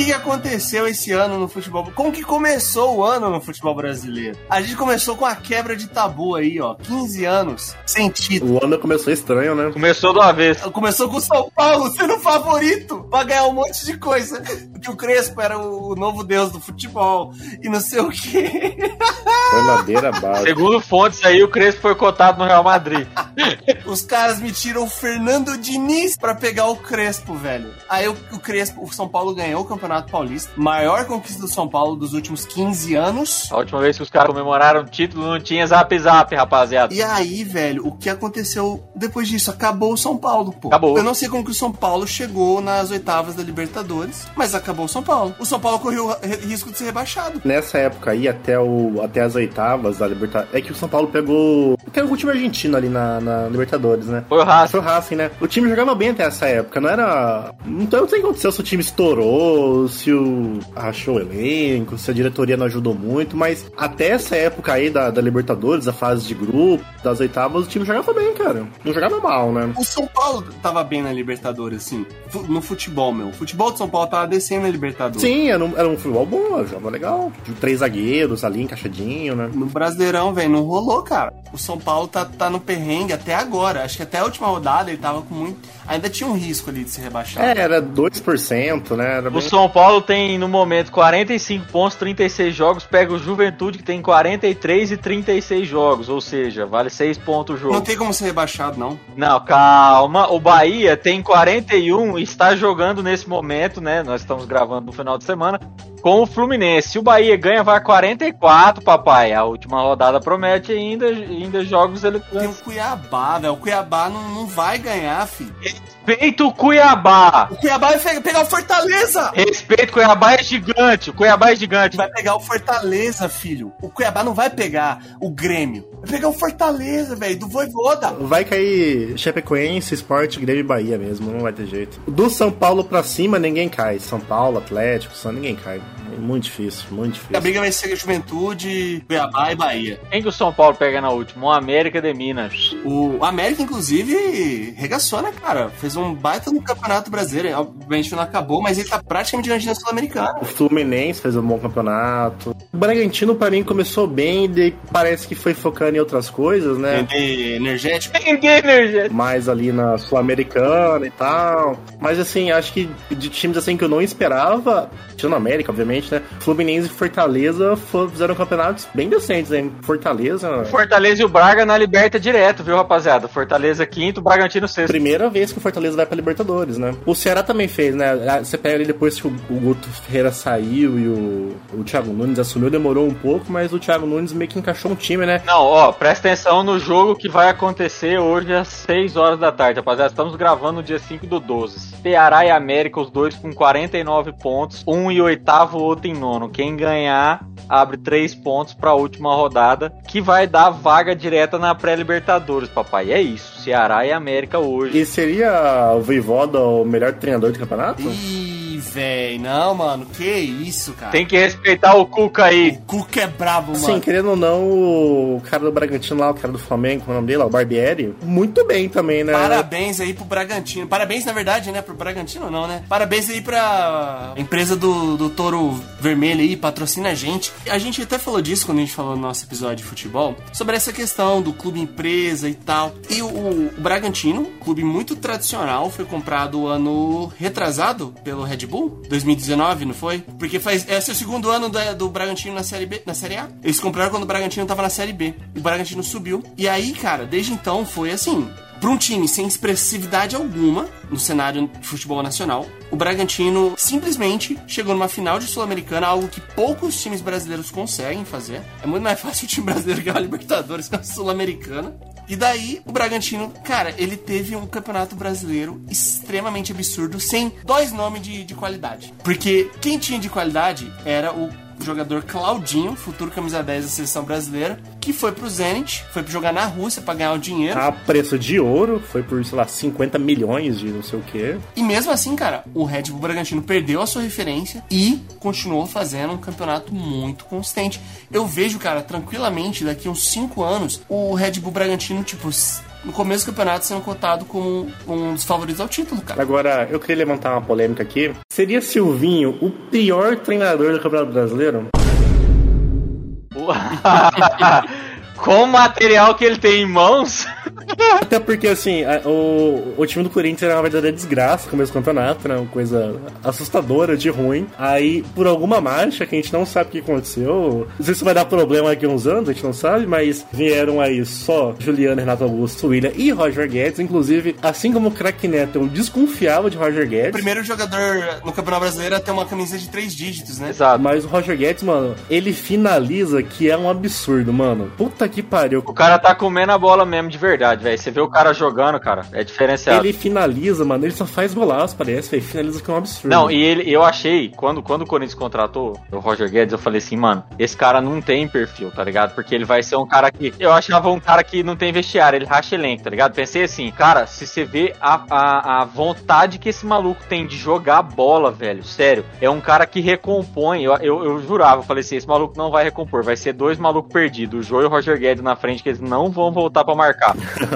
Que, que aconteceu esse ano no futebol? Como que começou o ano no futebol brasileiro? A gente começou com a quebra de tabu aí, ó. 15 anos sem título. O ano começou estranho, né? Começou do avesso. Começou com o São Paulo sendo favorito pra ganhar um monte de coisa. Que o Crespo era o novo deus do futebol e não sei o quê. Foi madeira base. Segundo fontes aí, o Crespo foi cotado no Real Madrid. Os caras me tiram o Fernando Diniz pra pegar o Crespo, velho. Aí o, o Crespo, o São Paulo ganhou o Campeonato Paulista. Maior conquista do São Paulo dos últimos 15 anos. A última vez que os caras comemoraram o título não tinha zap zap, rapaziada. E aí, velho, o que aconteceu depois disso? Acabou o São Paulo, pô. Acabou. Eu não sei como que o São Paulo chegou nas oitavas da Libertadores, mas acabou o São Paulo. O São Paulo correu ri- risco de ser rebaixado. Nessa época aí, até, o, até as oitavas da Libertadores. É que o São Paulo pegou. Pegou o time argentino ali na, na Libertadores, né? Foi o Racing. Foi o Racing, né? O time jogava bem até essa época, não era. Então eu não sei o que aconteceu, se o time estourou, se o. achou o elenco, se a diretoria não ajudou muito, mas até essa época aí da, da Libertadores, a fase de grupo, das oitavas, o time jogava bem, cara. Não jogava mal, né? O São Paulo tava bem na Libertadores, assim. No futebol, meu. O futebol do São Paulo tava descendo na Libertadores. Sim, era um, era um futebol bom, jogava legal. De três zagueiros ali, encaixadinho, né? No Brasileirão, velho, não rolou, cara. O São Paulo tá, tá no perrengue até agora. Acho que até a última rodada ele tava com muito. Ainda tinha um risco ali de se rebaixar. É, era 2%, né? Era O bem... São Paulo tem no momento 45 pontos, 36 jogos, pega o Juventude que tem 43 e 36 jogos, ou seja, vale 6 pontos o jogo. Não tem como ser rebaixado, não. Não, calma. O Bahia tem 41 e está jogando nesse momento, né? Nós estamos gravando no final de semana com o Fluminense. Se o Bahia ganha, vai a 44, papai. A última rodada promete ainda, ainda jogos ele Tem o Cuiabá, velho. O Cuiabá não, não vai ganhar, filho. Respeita o Cuiabá. O Cuiabá vai pe- pegar o Fortaleza! Respeita o Cuiabá é gigante. O Cuiabá é gigante. Vai pegar o Fortaleza, filho. O Cuiabá não vai pegar o Grêmio. Vai pegar o Fortaleza, velho, do Voivoda. Vai cair Chapecoense, Sport, Grêmio e Bahia mesmo, não vai ter jeito. Do São Paulo pra cima, ninguém cai. São Paulo, Atlético, São ninguém cai. É muito difícil, muito A difícil. briga vai ser Juventude, Cuiabá e Bahia. Quem que o São Paulo pega na última? O América de Minas. O América, inclusive, regaçou, né, cara? Fez um baita no Campeonato Brasileiro. Obviamente não acabou, mas ele tá praticamente garantindo a Sul-Americana. O Fluminense fez um bom campeonato. O Bragantino, pra mim, começou bem, e parece que foi focando em outras coisas, né? Vender energético. Mais ali na Sul-Americana e tal. Mas assim, acho que de times assim que eu não esperava, tirando a América, obviamente, né? Fluminense e Fortaleza fo- fizeram campeonatos bem decentes, hein? Fortaleza. Fortaleza e o Braga na liberta direto, viu, rapaziada? Fortaleza quinto, Bragantino sexto. Primeira vez que o Fortaleza vai pra Libertadores, né? O Ceará também fez, né? Ah, Você pega ali depois que o, Guto Ferreira saiu e o, o Thiago Nunes assumiu, demorou um pouco, mas o Thiago Nunes meio que encaixou um time, né? Não, ó, presta atenção no jogo que vai acontecer hoje às 6 horas da tarde, rapaziada. Estamos gravando no dia 5 do 12. Ceará e América, os dois com 49 pontos, um em oitavo, outro em nono. Quem ganhar abre 3 pontos pra última rodada, que vai dar vaga direta na pré-Libertadores, papai. É isso, Ceará e América hoje. E seria o Voivoda o melhor treinador do campeonato? E velho. Não, mano. Que isso, cara. Tem que respeitar o Cuca aí. O Cuca é brabo, mano. Sim, querendo ou não, o cara do Bragantino lá, o cara do Flamengo, qual é o nome dele, lá, o Barbieri, muito bem também, né? Parabéns aí pro Bragantino. Parabéns, na verdade, né? Pro Bragantino não, né? Parabéns aí pra empresa do, do Toro Vermelho aí, patrocina a gente. A gente até falou disso quando a gente falou no nosso episódio de futebol, sobre essa questão do clube empresa e tal. E o, o Bragantino, clube muito tradicional, foi comprado ano retrasado pelo Red Bull, 2019, não foi? Porque faz esse é o segundo ano da- do Bragantino na série B, na série A. Eles compraram quando o Bragantino tava na série B. O Bragantino subiu. E aí, cara, desde então foi assim, para um time sem expressividade alguma no cenário de futebol nacional, o Bragantino simplesmente chegou numa final de Sul-Americana, algo que poucos times brasileiros conseguem fazer. É muito mais fácil o time brasileiro ganhar a Libertadores que a Sul-Americana. E daí, o Bragantino, cara, ele teve um campeonato brasileiro extremamente absurdo, sem dois nomes de, de qualidade. Porque quem tinha de qualidade era o jogador Claudinho, futuro camisa 10 da seleção brasileira, que foi pro Zenit, foi jogar na Rússia pra ganhar o dinheiro. A preço de ouro, foi por, sei lá, 50 milhões de não sei o quê. E mesmo assim, cara, o Red Bull Bragantino perdeu a sua referência e continuou fazendo um campeonato muito consistente. Eu vejo, cara, tranquilamente, daqui uns 5 anos, o Red Bull Bragantino, tipo, no começo do campeonato sendo cotado como um dos favoritos ao título, cara. Agora, eu queria levantar uma polêmica aqui. Seria Silvinho o pior treinador do Campeonato Brasileiro? Com o material que ele tem em mãos. Até porque, assim, a- o, o time do Corinthians era uma verdadeira desgraça no começo do campeonato, né? Uma coisa assustadora de ruim. Aí, por alguma marcha que a gente não sabe o que aconteceu, não sei se vai dar problema daqui a uns anos, a gente não sabe, mas vieram aí só Juliano, Renato Augusto, William e Roger Guedes. Inclusive, assim como o craque Neto, eu desconfiava de Roger Guedes. Primeiro jogador no Campeonato Brasileiro a ter uma camisa de três dígitos, né? Exato. Mas o Roger Guedes, mano, ele finaliza que é um absurdo, mano. Puta que pariu. O cara tá comendo a bola mesmo de verdade, velho. Você vê o cara jogando, cara, é diferenciado. Ele finaliza, mano. Ele só faz golaço, parece, velho. Finaliza que é um absurdo. Não, e ele, eu achei, quando, quando o Corinthians contratou o Roger Guedes, eu falei assim, mano, esse cara não tem perfil, tá ligado? Porque ele vai ser um cara que. Eu achava um cara que não tem vestiário, ele racha elenco, tá ligado? Pensei assim, cara, se você vê a, a, a vontade que esse maluco tem de jogar bola, velho, sério, é um cara que recompõe. Eu, eu, eu jurava, eu falei assim, esse maluco não vai recompor, vai ser dois malucos perdidos, o Jô e o Roger Guedes na frente, que eles não vão voltar pra marcar.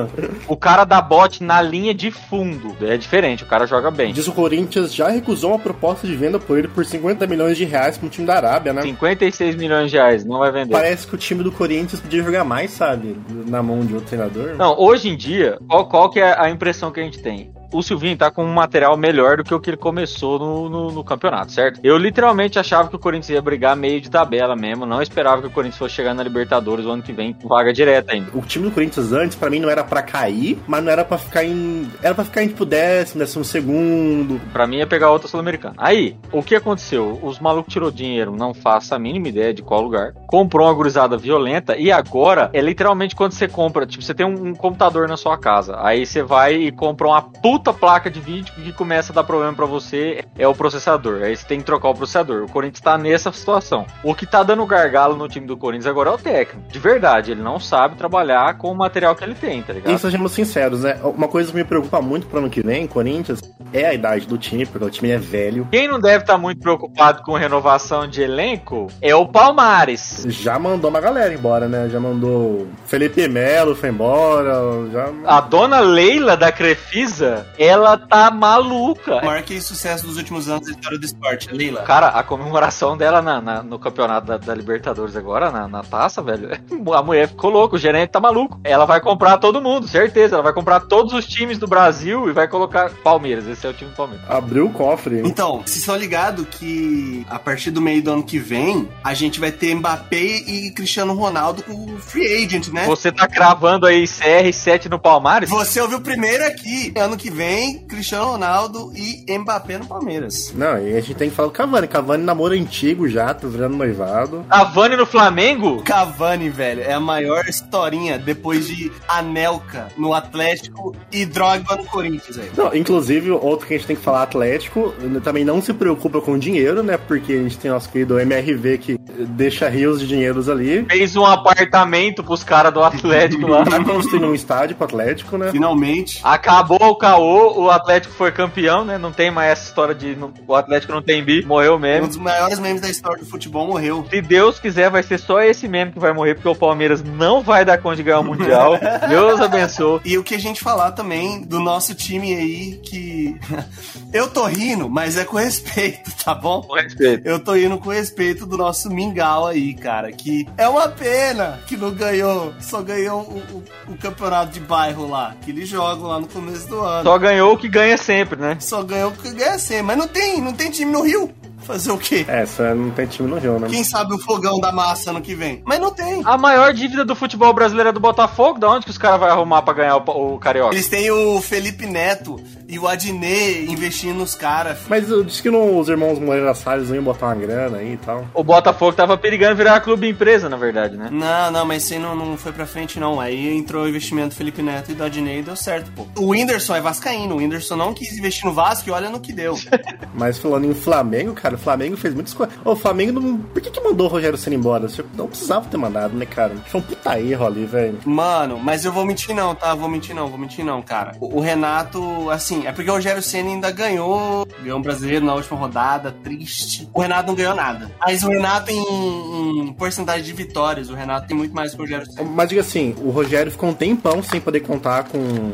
o cara dá bote na linha de fundo, é diferente, o cara joga bem. Diz o Corinthians já recusou uma proposta de venda por ele por 50 milhões de reais pro time da Arábia, né? 56 milhões de reais, não vai vender. Parece que o time do Corinthians podia jogar mais, sabe? Na mão de outro treinador. Não, hoje em dia, qual, qual que é a impressão que a gente tem? O Silvinho tá com um material melhor do que o que ele começou no, no, no campeonato, certo? Eu literalmente achava que o Corinthians ia brigar meio de tabela mesmo, não esperava que o Corinthians fosse chegar na Libertadores o ano que vem com vaga direta ainda. O time do Corinthians antes, pra mim, não era pra cair, mas não era pra ficar em. Era pra ficar em tipo décimo, décimo segundo. Pra mim ia pegar outra Sul-Americana. Aí, o que aconteceu? Os malucos tirou dinheiro, não faço a mínima ideia de qual lugar. Comprou uma gurizada violenta e agora é literalmente quando você compra, tipo, você tem um, um computador na sua casa. Aí você vai e compra uma puta placa de vídeo que começa a dar problema pra você é o processador. Aí você tem que trocar o processador. O Corinthians tá nessa situação. O que tá dando gargalo no time do Corinthians agora é o técnico. De verdade, ele não sabe trabalhar com o material que ele tem, tá ligado? E sejamos sinceros, né? Uma coisa que me preocupa muito pro ano que vem, Corinthians, é a idade do time, porque o time é velho. Quem não deve estar muito preocupado com renovação de elenco é o Palmares. Já mandou uma galera embora, né? Já mandou Felipe Melo foi embora. Já... A dona Leila da Crefisa, ela tá maluca. O maior que sucesso dos últimos anos da história do esporte, Leila. Cara, a comemoração dela na- na- no campeonato da, da Libertadores agora, na, na taça, velho, a mulher ficou louca, o gerente tá maluco. Ela vai comprar todo mundo, certeza. Ela vai comprar todos os times do Brasil e vai colocar Palmeiras. Esse é o time do Palmeiras. Abriu o cofre. Então, vocês estão ligados que a partir do meio do ano que vem, a gente vai ter Mbappé e Cristiano Ronaldo com free agent, né? Você tá cravando aí CR7 no Palmares? Você ouviu primeiro aqui. Ano que vem, Cristiano Ronaldo e Mbappé no Palmeiras. Não, e a gente tem que falar do Cavani. Cavani namoro antigo já, tá virando noivado. A Vani no Flamengo? Cavani, velho, é a maior historinha depois de Anelka no Atlético e Drogba no Corinthians, velho. Não, inclusive, outro que a gente tem que falar, Atlético, também não se preocupa com dinheiro, né? Porque a gente tem nosso querido MRV que deixa rios de dinheiros ali. Fez um apartamento pros caras do Atlético lá. Tá construindo um estádio pro Atlético, né? Finalmente. Acabou o caô, o Atlético foi campeão, né? Não tem mais essa história de no- o Atlético não tem bi, morreu Um mesmo. dos maiores memes da história do futebol morreu. Se Deus quiser, vai ser só esse mesmo que vai morrer, porque o Palmeiras não vai dar conta de ganhar o Mundial. Deus abençoe. E o que a gente falar também do nosso time aí, que. Eu tô rindo, mas é com respeito, tá bom? Com respeito. Eu tô indo com respeito do nosso Mingau aí, cara. Que é uma pena que não ganhou, só ganhou o, o- o campeonato de bairro lá, que eles jogam lá no começo do ano. Só ganhou o que ganha sempre, né? ganhou o que ganha sempre. Mas não tem, não tem time no Rio. Fazer o quê? É, só não tem time no Rio, né? Quem sabe o fogão da massa ano que vem? Mas não tem. A maior dívida do futebol brasileiro é do Botafogo. Da onde que os caras vão arrumar pra ganhar o, o Carioca? Eles têm o Felipe Neto e o Adnet investindo nos caras. Mas eu disse que não, os irmãos Moreira Salles iam botar uma grana aí e tal. O Botafogo tava perigando virar clube empresa, na verdade, né? Não, não, mas isso aí não, não foi pra frente, não. Aí entrou o investimento do Felipe Neto e do Adnet e deu certo, pô. O Whindersson é vascaíno. O Whindersson não quis investir no Vasco e olha no que deu. Mas falando em Flamengo, cara, o Flamengo fez muitas coisas. Ô, O Flamengo não. Por que, que mandou o Rogério Senna embora? Você não precisava ter mandado, né, cara? Foi um puta erro ali, velho. Mano, mas eu vou mentir não, tá? Vou mentir não, vou mentir não, cara. O, o Renato, assim, é porque o Rogério Senna ainda ganhou, ganhou um brasileiro na última rodada, triste. O Renato não ganhou nada. Mas o Renato em, em porcentagem de vitórias, o Renato tem muito mais que o Rogério Senna. Mas diga assim, o Rogério ficou um tempão sem poder contar com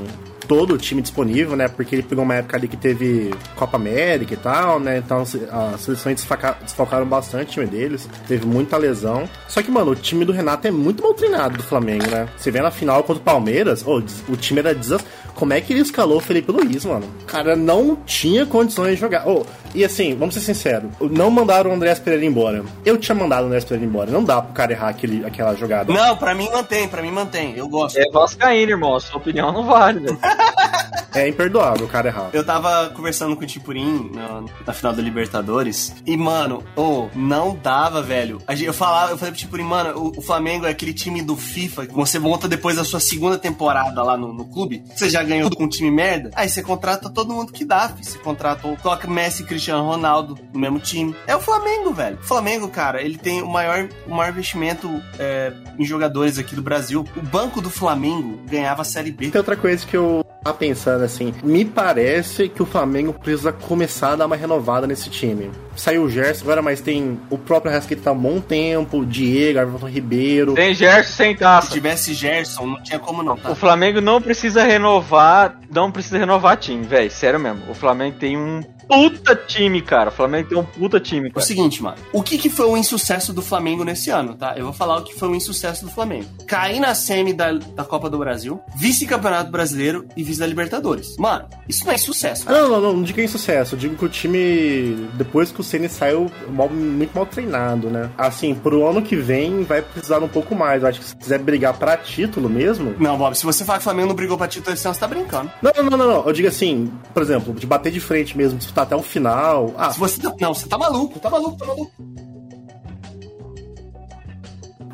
todo o time disponível, né? Porque ele pegou uma época ali que teve Copa América e tal, né? Então as seleções desfocaram bastante o time deles. Teve muita lesão. Só que, mano, o time do Renato é muito mal treinado do Flamengo, né? Você vê na final contra o Palmeiras, des- o time era desastroso. Como é que ele escalou o Felipe Luiz, mano? O cara não tinha condições de jogar. Ô, e assim, vamos ser sinceros, não mandaram o Andrés Pereira embora. Eu tinha mandado o Andrés Pereira embora. Não dá pro cara errar aquele, aquela jogada. Não, pra mim mantém, pra mim mantém. Eu gosto. É Vascaíno, irmão. A sua opinião não vale, velho. É imperdoável o cara errar. Eu tava conversando com o Tipurim na, na final da Libertadores e, mano, ô, não dava, velho. Eu falava, eu falei pro Tipurim, mano, o, o Flamengo é aquele time do FIFA que você monta depois da sua segunda temporada lá no, no clube. Você já ganhou com um time merda, aí você contrata todo mundo que dá, filho. Você contrata, coloca Messi e Cristiano Ronaldo no mesmo time. É o Flamengo, velho. O Flamengo, cara, ele tem o maior, o maior investimento é, em jogadores aqui do Brasil. O banco do Flamengo ganhava a Série B. Tem outra coisa que eu tava pensando assim, me parece que o Flamengo precisa começar a dar uma renovada nesse time. Saiu o Gerson agora, mas tem o próprio Rascaeta tá há um bom tempo, o Diego, Everton Ribeiro. Tem Gerson sem Se taça. tivesse Gerson, não tinha como não, tá? O Flamengo não precisa renovar, não precisa renovar time, velho. Sério mesmo. O Flamengo tem um puta time, cara. O Flamengo tem um puta time, O cara. seguinte, mano. O que, que foi o insucesso do Flamengo nesse ano, tá? Eu vou falar o que foi o insucesso do Flamengo. Cair na semi da, da Copa do Brasil, vice-campeonato brasileiro e vice da Libertadores. Mano, isso não é sucesso. Ah, não, não, não, não digo que é insucesso. Eu digo que o time, depois que o Ceni saiu, mal- muito mal treinado, né? Assim, pro ano que vem vai precisar um pouco mais. Eu acho que se quiser brigar pra título mesmo. Não, Bob, se você falar que o Flamengo não brigou pra título esse ano, você tá brincando. Não, não, não, não, não. Eu digo assim, por exemplo, de bater de frente mesmo, disputar até o final. Ah, Se você tá... Não, você tá maluco, tá maluco, tá maluco.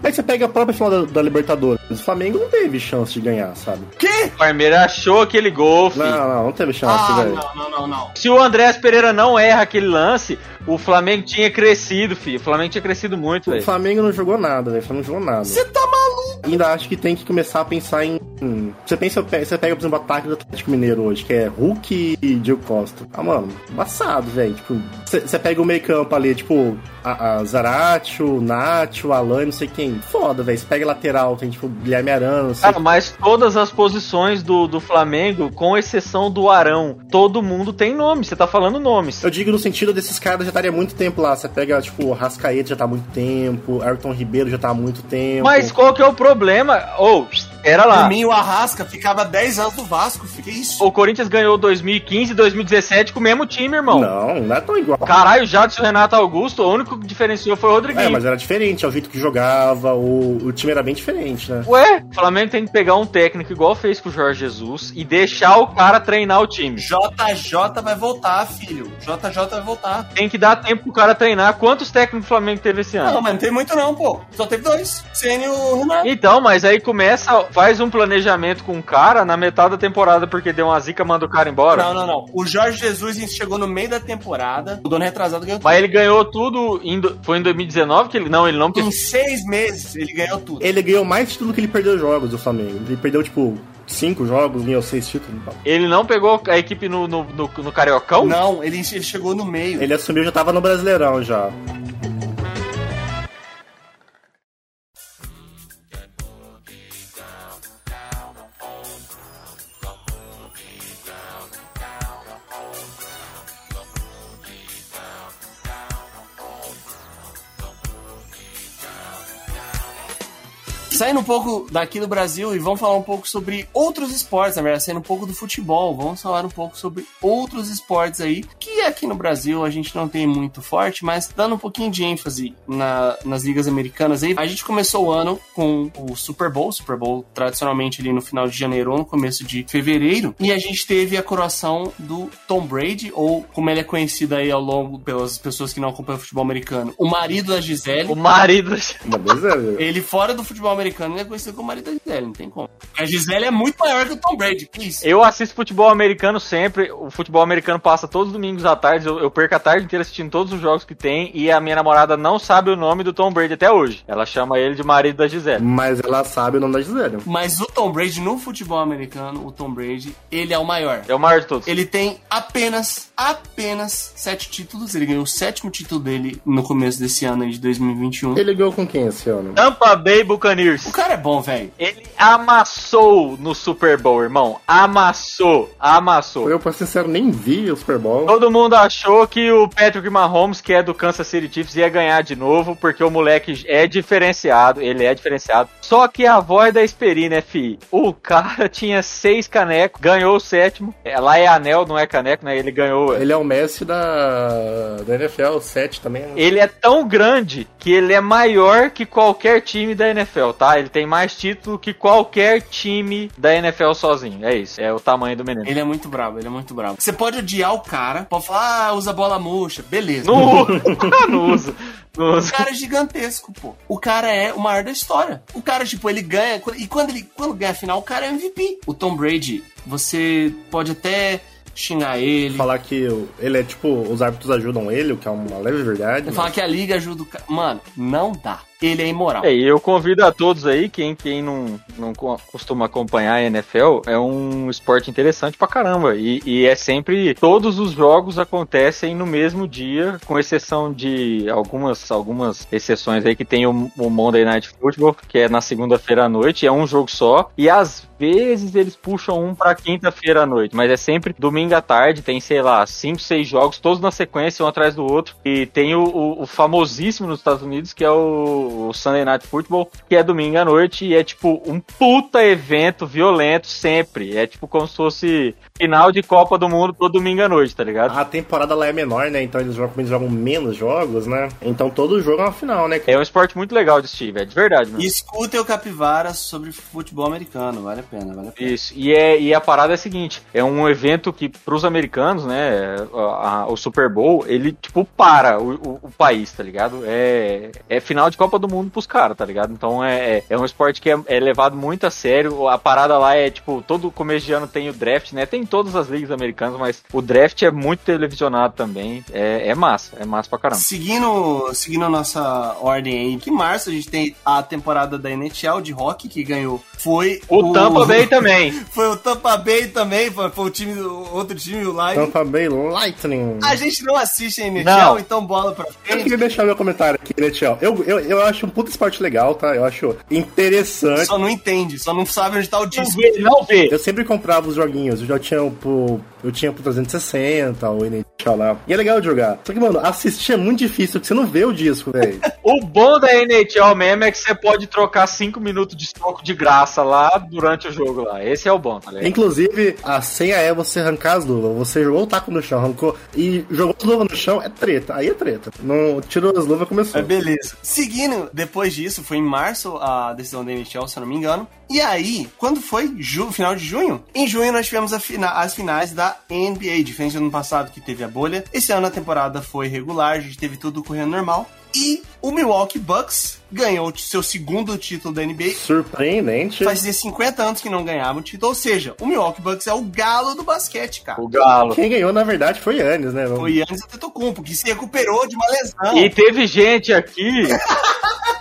Aí você pega a própria final da, da Libertadores. O Flamengo não teve chance de ganhar, sabe? Que? O Palmeiras achou aquele gol, filho. Não, não, não teve chance, Ah, velho. não, não, não, não. Se o Andrés Pereira não erra aquele lance, o Flamengo tinha crescido, filho. O Flamengo tinha crescido muito, O velho. Flamengo não jogou nada, velho. O Flamengo não jogou nada. Você tá maluco. Ainda acho que tem que começar a pensar em. Hum, Você pensa, você pega, por exemplo, o ataque do Atlético Mineiro hoje, que é Hulk e Diego Costa. Ah, mano, embaçado, velho. Tipo, você pega o meio campo ali, tipo, a, a Zarate, o Nath, o Alan, não sei quem. Foda, velho. Você pega lateral, tem tipo Guilherme Arana, Cara, mas todas as posições do, do Flamengo, com exceção do Arão, todo mundo tem nome. Você tá falando nomes. Eu digo no sentido desses caras já estarem há muito tempo lá. Você pega, tipo, o Rascaeta já tá há muito tempo, Ayrton Ribeiro já tá há muito tempo. Mas qual que é o problema? Ou, era lá. Por mim, o Arrasca ficava 10 anos no Vasco. Fica isso. O Corinthians ganhou 2015 e 2017 com o mesmo time, irmão. Não, não é tão igual. Caralho, o Jadson Renato Augusto, o único que diferenciou foi o Rodriguinho. É, mas era diferente, é o jeito que jogava, o, o time era bem diferente, né? Ué, o Flamengo tem que pegar um técnico igual fez com o Jorge Jesus e deixar o cara treinar o time. JJ vai voltar, filho. JJ vai voltar. Tem que dar tempo pro cara treinar. Quantos técnicos o Flamengo teve esse Não, ano? mas não tem muito não, pô. Só teve dois. Ceni e o Renato. Então, mas aí começa faz um planejamento com o cara na metade da temporada porque deu uma zica, manda o cara embora. Não, não, não. O Jorge Jesus chegou no meio da temporada, o dono retrasado ganhou Mas ele ganhou tudo. Em, foi em 2019 que ele. Não, ele não. tudo. Em seis meses, ele ganhou tudo. Ele ganhou mais título que ele perdeu jogos do Flamengo. Ele perdeu, tipo, cinco jogos, ganhou seis títulos. ele não pegou a equipe no, no, no, no Cariocão? Não, ele, ele chegou no meio. Ele assumiu já tava no Brasileirão já. Saindo um pouco daqui do Brasil e vamos falar um pouco sobre outros esportes, na verdade, saindo um pouco do futebol, vamos falar um pouco sobre outros esportes aí, que aqui no Brasil a gente não tem muito forte, mas dando um pouquinho de ênfase na- nas ligas americanas aí, a gente começou o ano com o Super Bowl, Super Bowl tradicionalmente ali no final de janeiro ou no começo de fevereiro, e a gente teve a coroação do Tom Brady, ou como ele é conhecido aí ao longo pelas pessoas que não acompanham o futebol americano, o marido da Gisele. O marido. Vez é. Ele fora do futebol americano ele é conhecido como marido da Gisele, não tem como. A Gisele é muito maior que o Tom Brady, que isso? Eu assisto futebol americano sempre. O futebol americano passa todos os domingos à tarde. Eu, eu perco a tarde inteira assistindo todos os jogos que tem. E a minha namorada não sabe o nome do Tom Brady até hoje. Ela chama ele de marido da Gisele. Mas ela sabe o nome da Gisele. Mas o Tom Brady no futebol americano, o Tom Brady, ele é o maior. É o maior de todos. Ele tem apenas, apenas sete títulos. Ele ganhou o sétimo título dele no começo desse ano aí de 2021. Ele ganhou com quem esse ano? Tampa Bay Buccaneers. O cara é bom, velho. Ele amassou no Super Bowl, irmão. Amassou. Amassou. Eu, pra ser sincero, nem vi o Super Bowl. Todo mundo achou que o Patrick Mahomes, que é do Kansas City Chiefs, ia ganhar de novo, porque o moleque é diferenciado, ele é diferenciado. Só que a voz da Esperi, né, fi? O cara tinha seis canecos, ganhou o sétimo. É, lá é anel, não é caneco, né? Ele ganhou. Ele é o Messi da, da NFL, 7 também. né? Ele é tão grande que ele é maior que qualquer time da NFL, tá? Ele tem mais título que qualquer time da NFL sozinho. É isso, é o tamanho do menino. Ele é muito brabo, ele é muito brabo. Você pode odiar o cara, pode falar, ah, usa bola murcha, beleza. Não, não usa. Não O usa. cara é gigantesco, pô. O cara é o maior da história. O cara, tipo, ele ganha. E quando ele quando ganha a final, o cara é MVP. O Tom Brady, você pode até xingar ele. Falar que o- ele é tipo, os árbitros ajudam ele, o que é uma leve verdade. Falar mas- que a liga ajuda o cara. Mano, não dá. Ele é imoral. É, e eu convido a todos aí, quem, quem não, não co- costuma acompanhar a NFL, é um esporte interessante pra caramba. E, e é sempre. Todos os jogos acontecem no mesmo dia, com exceção de algumas, algumas exceções aí que tem o, o Monday Night Football, que é na segunda-feira à noite, é um jogo só. E às vezes eles puxam um pra quinta-feira à noite, mas é sempre domingo à tarde, tem, sei lá, cinco, seis jogos, todos na sequência, um atrás do outro. E tem o, o- o famosíssimo nos Estados Unidos, que é o, o Sunday Night Football, que é domingo à noite e é tipo um puta evento violento sempre. É tipo como se fosse final de Copa do Mundo pro domingo à noite, tá ligado? A temporada lá é menor, né? Então eles jogam, eles jogam menos jogos, né? Então todo jogo é uma final, né? É um esporte muito legal de assistir, velho, de verdade, mano. Escutem o Capivara sobre futebol americano. Vale a pena, vale a pena. Isso, e, é, e a parada é a seguinte: é um evento que, pros americanos, né, a- a- o Super Bowl, ele, tipo, para o, o- o país, tá ligado? É, é final de Copa do Mundo pros caras, tá ligado? Então é, é, é um esporte que é, é levado muito a sério. A parada lá é, tipo, todo começo de ano tem o draft, né? Tem em todas as ligas americanas, mas o draft é muito televisionado também. É, é massa, é massa pra caramba. Seguindo, seguindo a nossa ordem aí, que março a gente tem a temporada da NHL de hockey que ganhou. Foi O Tampa Bay também. Foi o Tampa Bay também, foi, foi o time, o outro time, o Lightning. Tampa Bay Lightning. A gente não assiste a NHL, Não. então bola pra Eu frente. queria deixar meu comentário aqui, Tchau? Eu, eu, eu acho um puto esporte legal, tá? Eu acho interessante. Só não entende, só não sabe onde tá o Não disco. vê, não vê. Eu sempre comprava os joguinhos. Eu já tinha o pro. Eu tinha pro 360, o NHL lá. E é legal de jogar. Só que, mano, assistir é muito difícil, porque você não vê o disco, velho. O bom da NHL mesmo é que você pode trocar 5 minutos de troco de graça lá durante o jogo lá. Esse é o bom, tá ligado? Inclusive, a senha é você arrancar as luvas. Você jogou o taco no chão, arrancou e jogou as luvas no chão, é treta. Aí é treta. Não tirou as luvas, começou. É beleza. Seguindo, depois disso, foi em março a decisão da NHL, se eu não me engano. E aí, quando foi? Ju, final de junho? Em junho nós tivemos a fina- as finais da NBA, diferente do ano passado que teve a bolha. Esse ano a temporada foi regular, a gente teve tudo correndo normal. E o Milwaukee Bucks ganhou o seu segundo título da NBA. Surpreendente. Fazia 50 anos que não ganhava um título, ou seja, o Milwaukee Bucks é o galo do basquete, cara. O Galo. Quem ganhou, na verdade, foi Yannis, né? Foi Yannis Antetokounmpo, que se recuperou de uma lesão. E teve gente aqui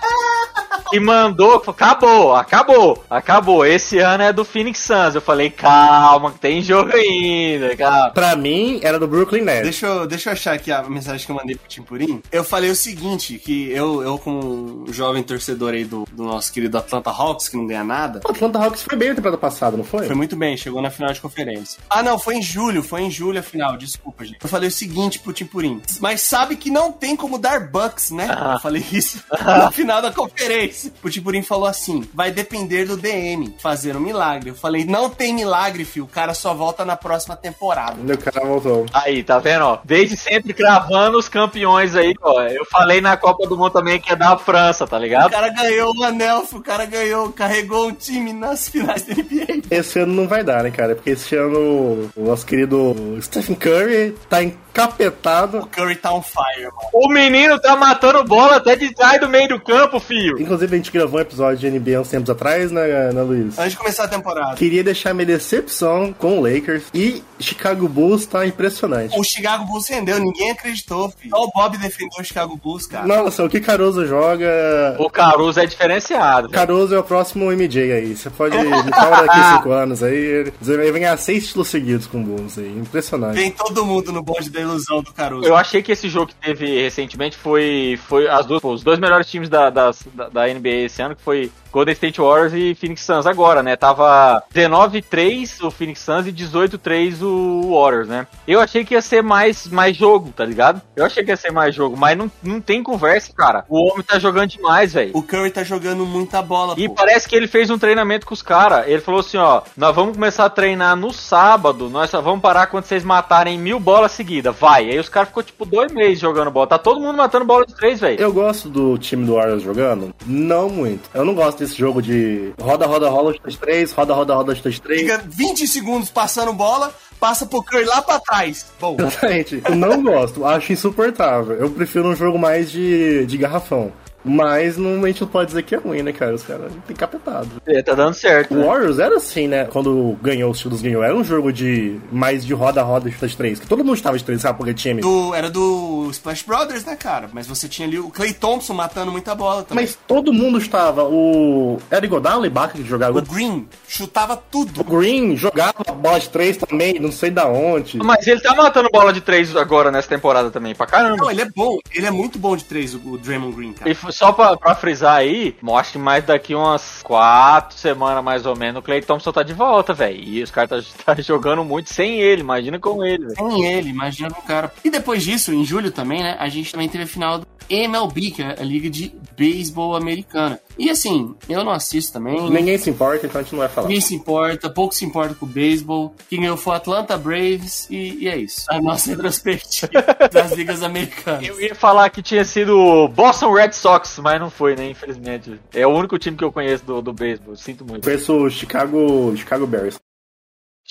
que mandou, acabou, acabou, acabou. Esse ano é do Phoenix Suns. Eu falei, calma, que tem jogo ainda, calma. Pra mim, era do Brooklyn Nets. Deixa eu, deixa eu achar aqui a mensagem que eu mandei pro Timpurim. Eu falei o seguinte, que eu, eu como jovem torcedor aí do, do nosso querido Atlanta Hawks, que não ganha nada, O Atlanta Hawks foi bem na temporada passada, não foi? Foi muito bem, chegou na final de conferência. Ah, não, foi em julho, foi em julho a final, desculpa, gente. Eu falei o seguinte pro Timpurim, mas sabe que não tem como dar Bucks, né? Eu falei isso na final da conferência. O Timpurim falou assim, vai depender do DM fazer um milagre. Eu falei, não tem milagre, filho, o cara só volta na próxima temporada. O cara voltou. Aí, tá vendo, ó? Desde sempre cravando os campeões aí, ó. Eu falei na Copa do Mundo também que é da França, tá O ligado? cara ganhou o anel, o cara ganhou, carregou um time nas finais da NBA. Esse ano não vai dar, né, cara? Porque esse ano o nosso querido Stephen Curry tá encapetado. O Curry tá on fire, mano. O menino tá matando bola até de trás do meio do campo, filho. Inclusive, a gente gravou um episódio de NBA uns tempos atrás, né, né Luiz? Antes de começar a temporada. Queria deixar minha decepção com o Lakers e Chicago Bulls tá impressionante. O Chicago Bulls rendeu, ninguém acreditou, filho. Só o Bob defendeu o Chicago Bulls, cara. Nossa, o que Caruso joga. O Caruso é diferenciado. Caruso é o próximo MJ aí. Você pode me falar daqui cinco anos aí. Ele vai ganhar seis títulos seguidos com o Bulls aí. Impressionante. Vem todo mundo no bonde da ilusão do Caruso. Eu achei que esse jogo que teve recentemente foi, foi as duas, os dois melhores times da, das- da, da NBA esse ano, que foi Golden State Warriors e Phoenix Suns agora, né? Tava 19-3 o Phoenix Suns e 18-3 o Warriors, né? Eu achei que ia ser mais, mais jogo, tá ligado? Eu achei que ia ser mais jogo, mas não, não tem conversa, cara. O homem tá jogando demais, velho. O Curry tá jogando muita bola, E pô. parece que ele fez um treinamento com os caras. Ele falou assim, ó, nós vamos começar a treinar no sábado, nós só vamos parar quando vocês matarem mil bolas seguidas. Vai. Aí os caras ficou tipo dois meses jogando bola. Tá todo mundo matando bola de três, velho. Eu gosto do time do Warriors jogando? Não muito. Eu não gosto desse jogo de roda, roda, rola, de três, roda, roda, roda, de três. Fica 20 segundos passando bola, passa pro Curry lá pra trás. Bom, Exatamente. Eu não gosto, acho insuportável. Eu prefiro um jogo mais de, de garrafão. Mas não, a gente não pode dizer que é ruim, né, cara? Os caras têm capetado. É, tá dando certo. O né? Warriors era assim, né? Quando ganhou, os títulos ganhou. Era um jogo de mais de roda-roda de três. Que todo mundo estava de três, sabe? Porque time. do- era do Splash Brothers, né, cara? Mas você tinha ali o Clay Thompson matando muita bola também. Mas todo mundo estava. O. Era Iguodala e Ibaka que jogava. O Green chutava tudo. O Green jogava bola de três também, não sei da onde. Mas ele tá matando bola de três agora nessa temporada também, pra caramba. Não, ele é bom. Ele é muito bom de três, o, o Draymond Green, cara. E só pra, pra frisar aí, mostra que mais daqui umas quatro semanas mais ou menos, o Clay Thompson tá de volta, velho. E os caras tá, tá jogando muito sem ele, imagina com ele. Sem ele, imagina o cara. E depois disso, em julho também, né? A gente também teve a final do MLB, que é a Liga de Beisebol Americana. E assim, eu não assisto também. Ninguém se importa, então a gente não vai falar. Ninguém se importa, pouco se importa com o beisebol. Quem ganhou foi o Atlanta Braves e, e é isso. A nossa retrospectiva das ligas americanas. Eu ia falar que tinha sido o Boston Red Sox, mas não foi, né? Infelizmente. É o único time que eu conheço do, do beisebol. Sinto muito. Conheço o Chicago, Chicago Bears.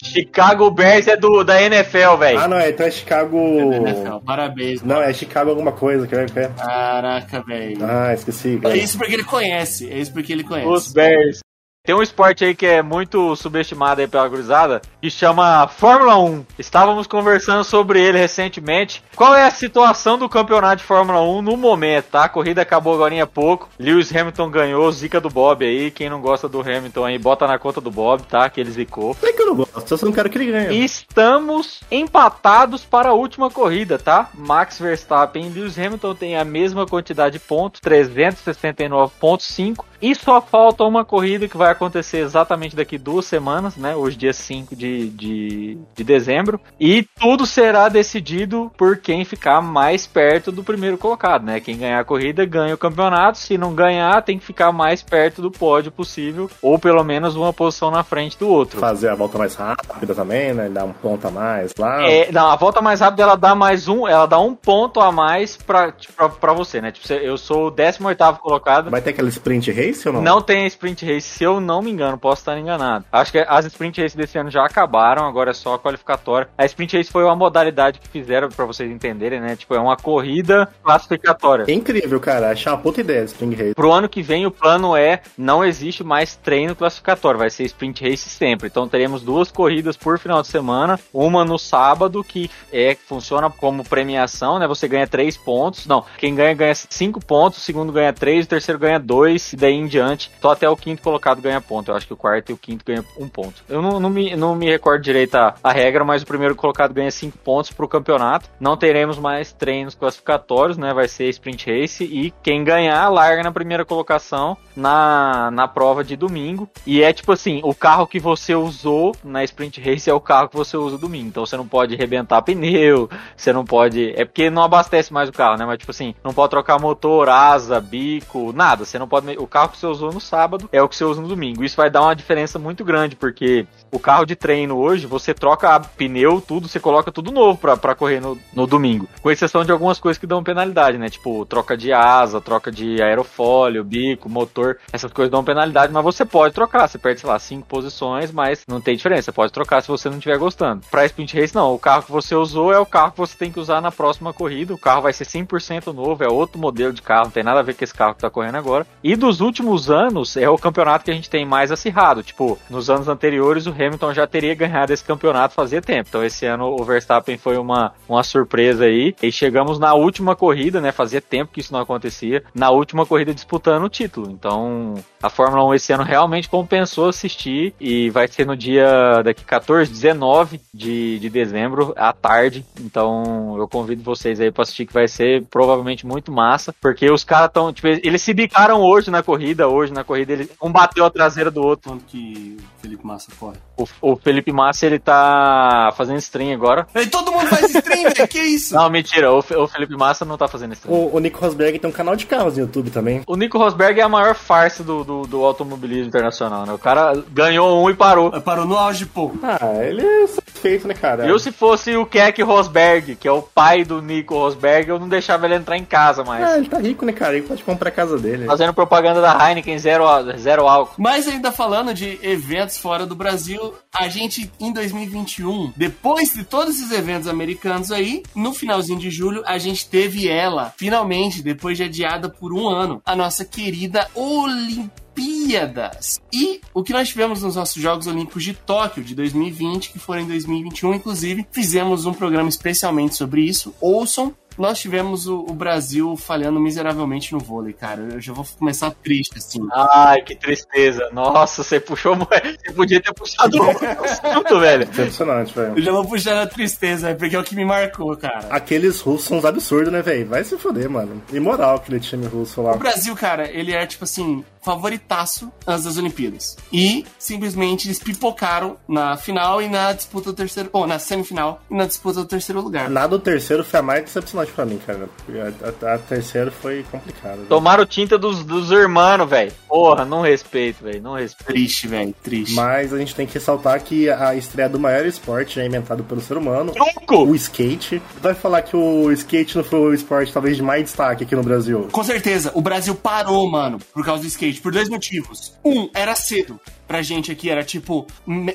Chicago Bears é do, da NFL, velho. Ah, não, é, então é Chicago. NFL, Parabéns, Não, é Chicago alguma coisa, que é. é- Caraca, velho. Ah, esqueci. É cara. isso porque ele conhece. É isso porque ele conhece. Os Bears. Tem um esporte aí que é muito subestimado aí pela gurizada, que chama Fórmula 1. Estávamos conversando sobre ele recentemente. Qual é a situação do campeonato de Fórmula 1 no momento, tá? A corrida acabou agora há pouco. Lewis Hamilton ganhou, zica do Bob aí. Quem não gosta do Hamilton aí, bota na conta do Bob, tá? Que ele zicou. É que eu não gosto, eu só não quero que ele ganhe. Estamos empatados para a última corrida, tá? Max Verstappen e Lewis Hamilton têm a mesma quantidade de pontos, 369.5. E só falta uma corrida que vai acontecer exatamente daqui duas semanas, né? Hoje, dia 5 de, de, de dezembro. E tudo será decidido por quem ficar mais perto do primeiro colocado, né? Quem ganhar a corrida ganha o campeonato. Se não ganhar, tem que ficar mais perto do pódio possível. Ou pelo menos uma posição na frente do outro. Fazer a volta mais rápida também, né? Dar um ponto a mais lá. É, não, a volta mais rápida ela dá mais um, ela dá um ponto a mais pra, pra, pra você, né? Tipo, eu sou o 18 colocado. Vai ter aquela sprint race race ou não? Não tem sprint race, se eu não me engano, posso estar enganado. Acho que as sprint race desse ano já acabaram, agora é só a qualificatória. A sprint race foi uma modalidade que fizeram para vocês entenderem, né? Tipo, é uma corrida classificatória. É incrível, cara. Achei uma puta ideia Spring Race. Pro ano que vem, o plano é não existe mais treino classificatório, vai ser sprint race sempre. Então teremos duas corridas por final de semana, uma no sábado que é funciona como premiação, né? Você ganha três pontos. Não, quem ganha ganha cinco pontos, o segundo ganha três, o terceiro ganha dois e daí em diante. Só até o quinto colocado ganha ponto. Eu acho que o quarto e o quinto ganham um ponto. Eu não, não, me, não me recordo direito a, a regra, mas o primeiro colocado ganha cinco pontos pro campeonato. Não teremos mais treinos classificatórios, né? Vai ser sprint race e quem ganhar larga na primeira colocação na, na prova de domingo. E é tipo assim, o carro que você usou na sprint race é o carro que você usa domingo. Então você não pode rebentar pneu, você não pode. É porque não abastece mais o carro, né? Mas tipo assim, não pode trocar motor, asa, bico, nada. Você não pode. O carro que você usou no sábado é o que você usa no domingo. Isso vai dar uma diferença muito grande, porque o carro de treino hoje, você troca pneu, tudo, você coloca tudo novo pra correr no, no domingo. Com exceção de algumas coisas que dão penalidade, né? Tipo, troca de asa, troca de aerofólio, bico, motor. Essas coisas dão penalidade, mas você pode trocar. Você perde, sei lá, cinco posições, mas não tem diferença. Você pode trocar se você não estiver gostando. Pra sprint race, não. O carro que você usou é o carro que você tem que usar na próxima corrida. O carro vai ser 100% novo, é outro modelo de carro, não tem nada a ver com esse carro que tá correndo agora. E dos últimos anos, é o campeonato que a gente tem mais acirrado. Tipo, nos anos anteriores, o Hamilton já teria ganhado esse campeonato fazia tempo. Então, esse ano o Verstappen foi uma, uma surpresa aí. E chegamos na última corrida, né? Fazia tempo que isso não acontecia. Na última corrida disputando o título. Então, a Fórmula 1 esse ano realmente compensou assistir. E vai ser no dia daqui 14, 19 de, de dezembro, à tarde. Então, eu convido vocês aí pra assistir, que vai ser provavelmente muito massa. Porque os caras estão. Tipo, eles se bicaram hoje na corrida. Hoje na corrida, ele, um bateu a traseira do outro. Quanto que o Felipe Massa corre? O, o Felipe Massa, ele tá fazendo stream agora. E todo mundo faz stream, velho. Que isso? Não, mentira. O, o Felipe Massa não tá fazendo stream. O, o Nico Rosberg tem um canal de carros no YouTube também. O Nico Rosberg é a maior farsa do, do, do automobilismo internacional, né? O cara ganhou um e parou. Parou no auge, pô. Ah, ele é satisfeito, né, cara? Eu, se fosse o Keck Rosberg, que é o pai do Nico Rosberg, eu não deixava ele entrar em casa mais. Ah, ele tá rico, né, cara? Ele pode comprar a casa dele. Fazendo propaganda da Heineken, zero, zero álcool. Mas ainda falando de eventos fora do Brasil, a gente em 2021, depois de todos esses eventos americanos aí, no finalzinho de julho, a gente teve ela, finalmente, depois de adiada por um ano, a nossa querida Olimpíadas. E o que nós tivemos nos nossos Jogos Olímpicos de Tóquio de 2020, que foram em 2021, inclusive, fizemos um programa especialmente sobre isso. Ouçam, nós tivemos o, o, Brasil falhando miseravelmente no vôlei, cara. Eu já vou começar triste, assim. Ai, que tristeza. Nossa, você puxou. Você podia ter puxado o velho. Impressionante, velho. Eu já vou puxar a tristeza, porque é o que me marcou, cara. Aqueles russos são uns absurdos, né, velho? Vai se foder, mano. Imoral aquele time russo lá. O Brasil, cara, ele é tipo assim, favoritaço antes das Olimpíadas. E simplesmente eles pipocaram na final e na disputa do terceiro. Ou na semifinal e na disputa do terceiro lugar. Nada do terceiro foi a mais decepcionante pra mim, cara. A, a, a terceira foi complicada. Tomaram tinta dos, dos irmãos, velho. Porra, não respeito, velho. Não respeito. Triste, velho. Triste. Mas a gente tem que ressaltar que a estreia do maior esporte já inventado pelo ser humano, Truco! o skate. Vai falar que o skate não foi o esporte talvez de mais destaque aqui no Brasil. Com certeza, o Brasil parou, mano, por causa do skate, por dois motivos. Um, era cedo. Pra gente aqui era tipo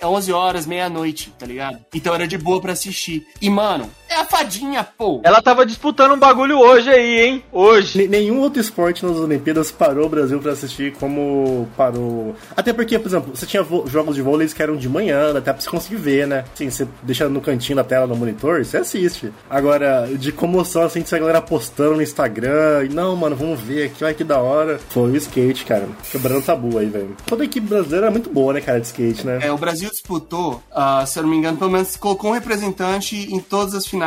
11 horas, meia-noite, tá ligado? Então era de boa pra assistir. E, mano, é a fadinha, pô. Ela tava disputando um bagulho hoje aí, hein? Hoje. N nenhum outro esporte nas Olimpíadas parou o Brasil pra assistir como parou. Até porque, por exemplo, você tinha jogos de vôlei que eram de manhã, até pra você conseguir ver, né? Assim, você deixa no cantinho da tela no monitor, você assiste. Agora, de comoção, assim, que a galera postando no Instagram, e não, mano, vamos ver aqui, olha que da hora. Foi o skate, cara. Quebrando tabu aí, velho. Toda a equipe brasileira é muito boa, né, cara, de skate, né? É, o Brasil disputou, uh, se eu não me engano, pelo menos colocou um representante em todas as finais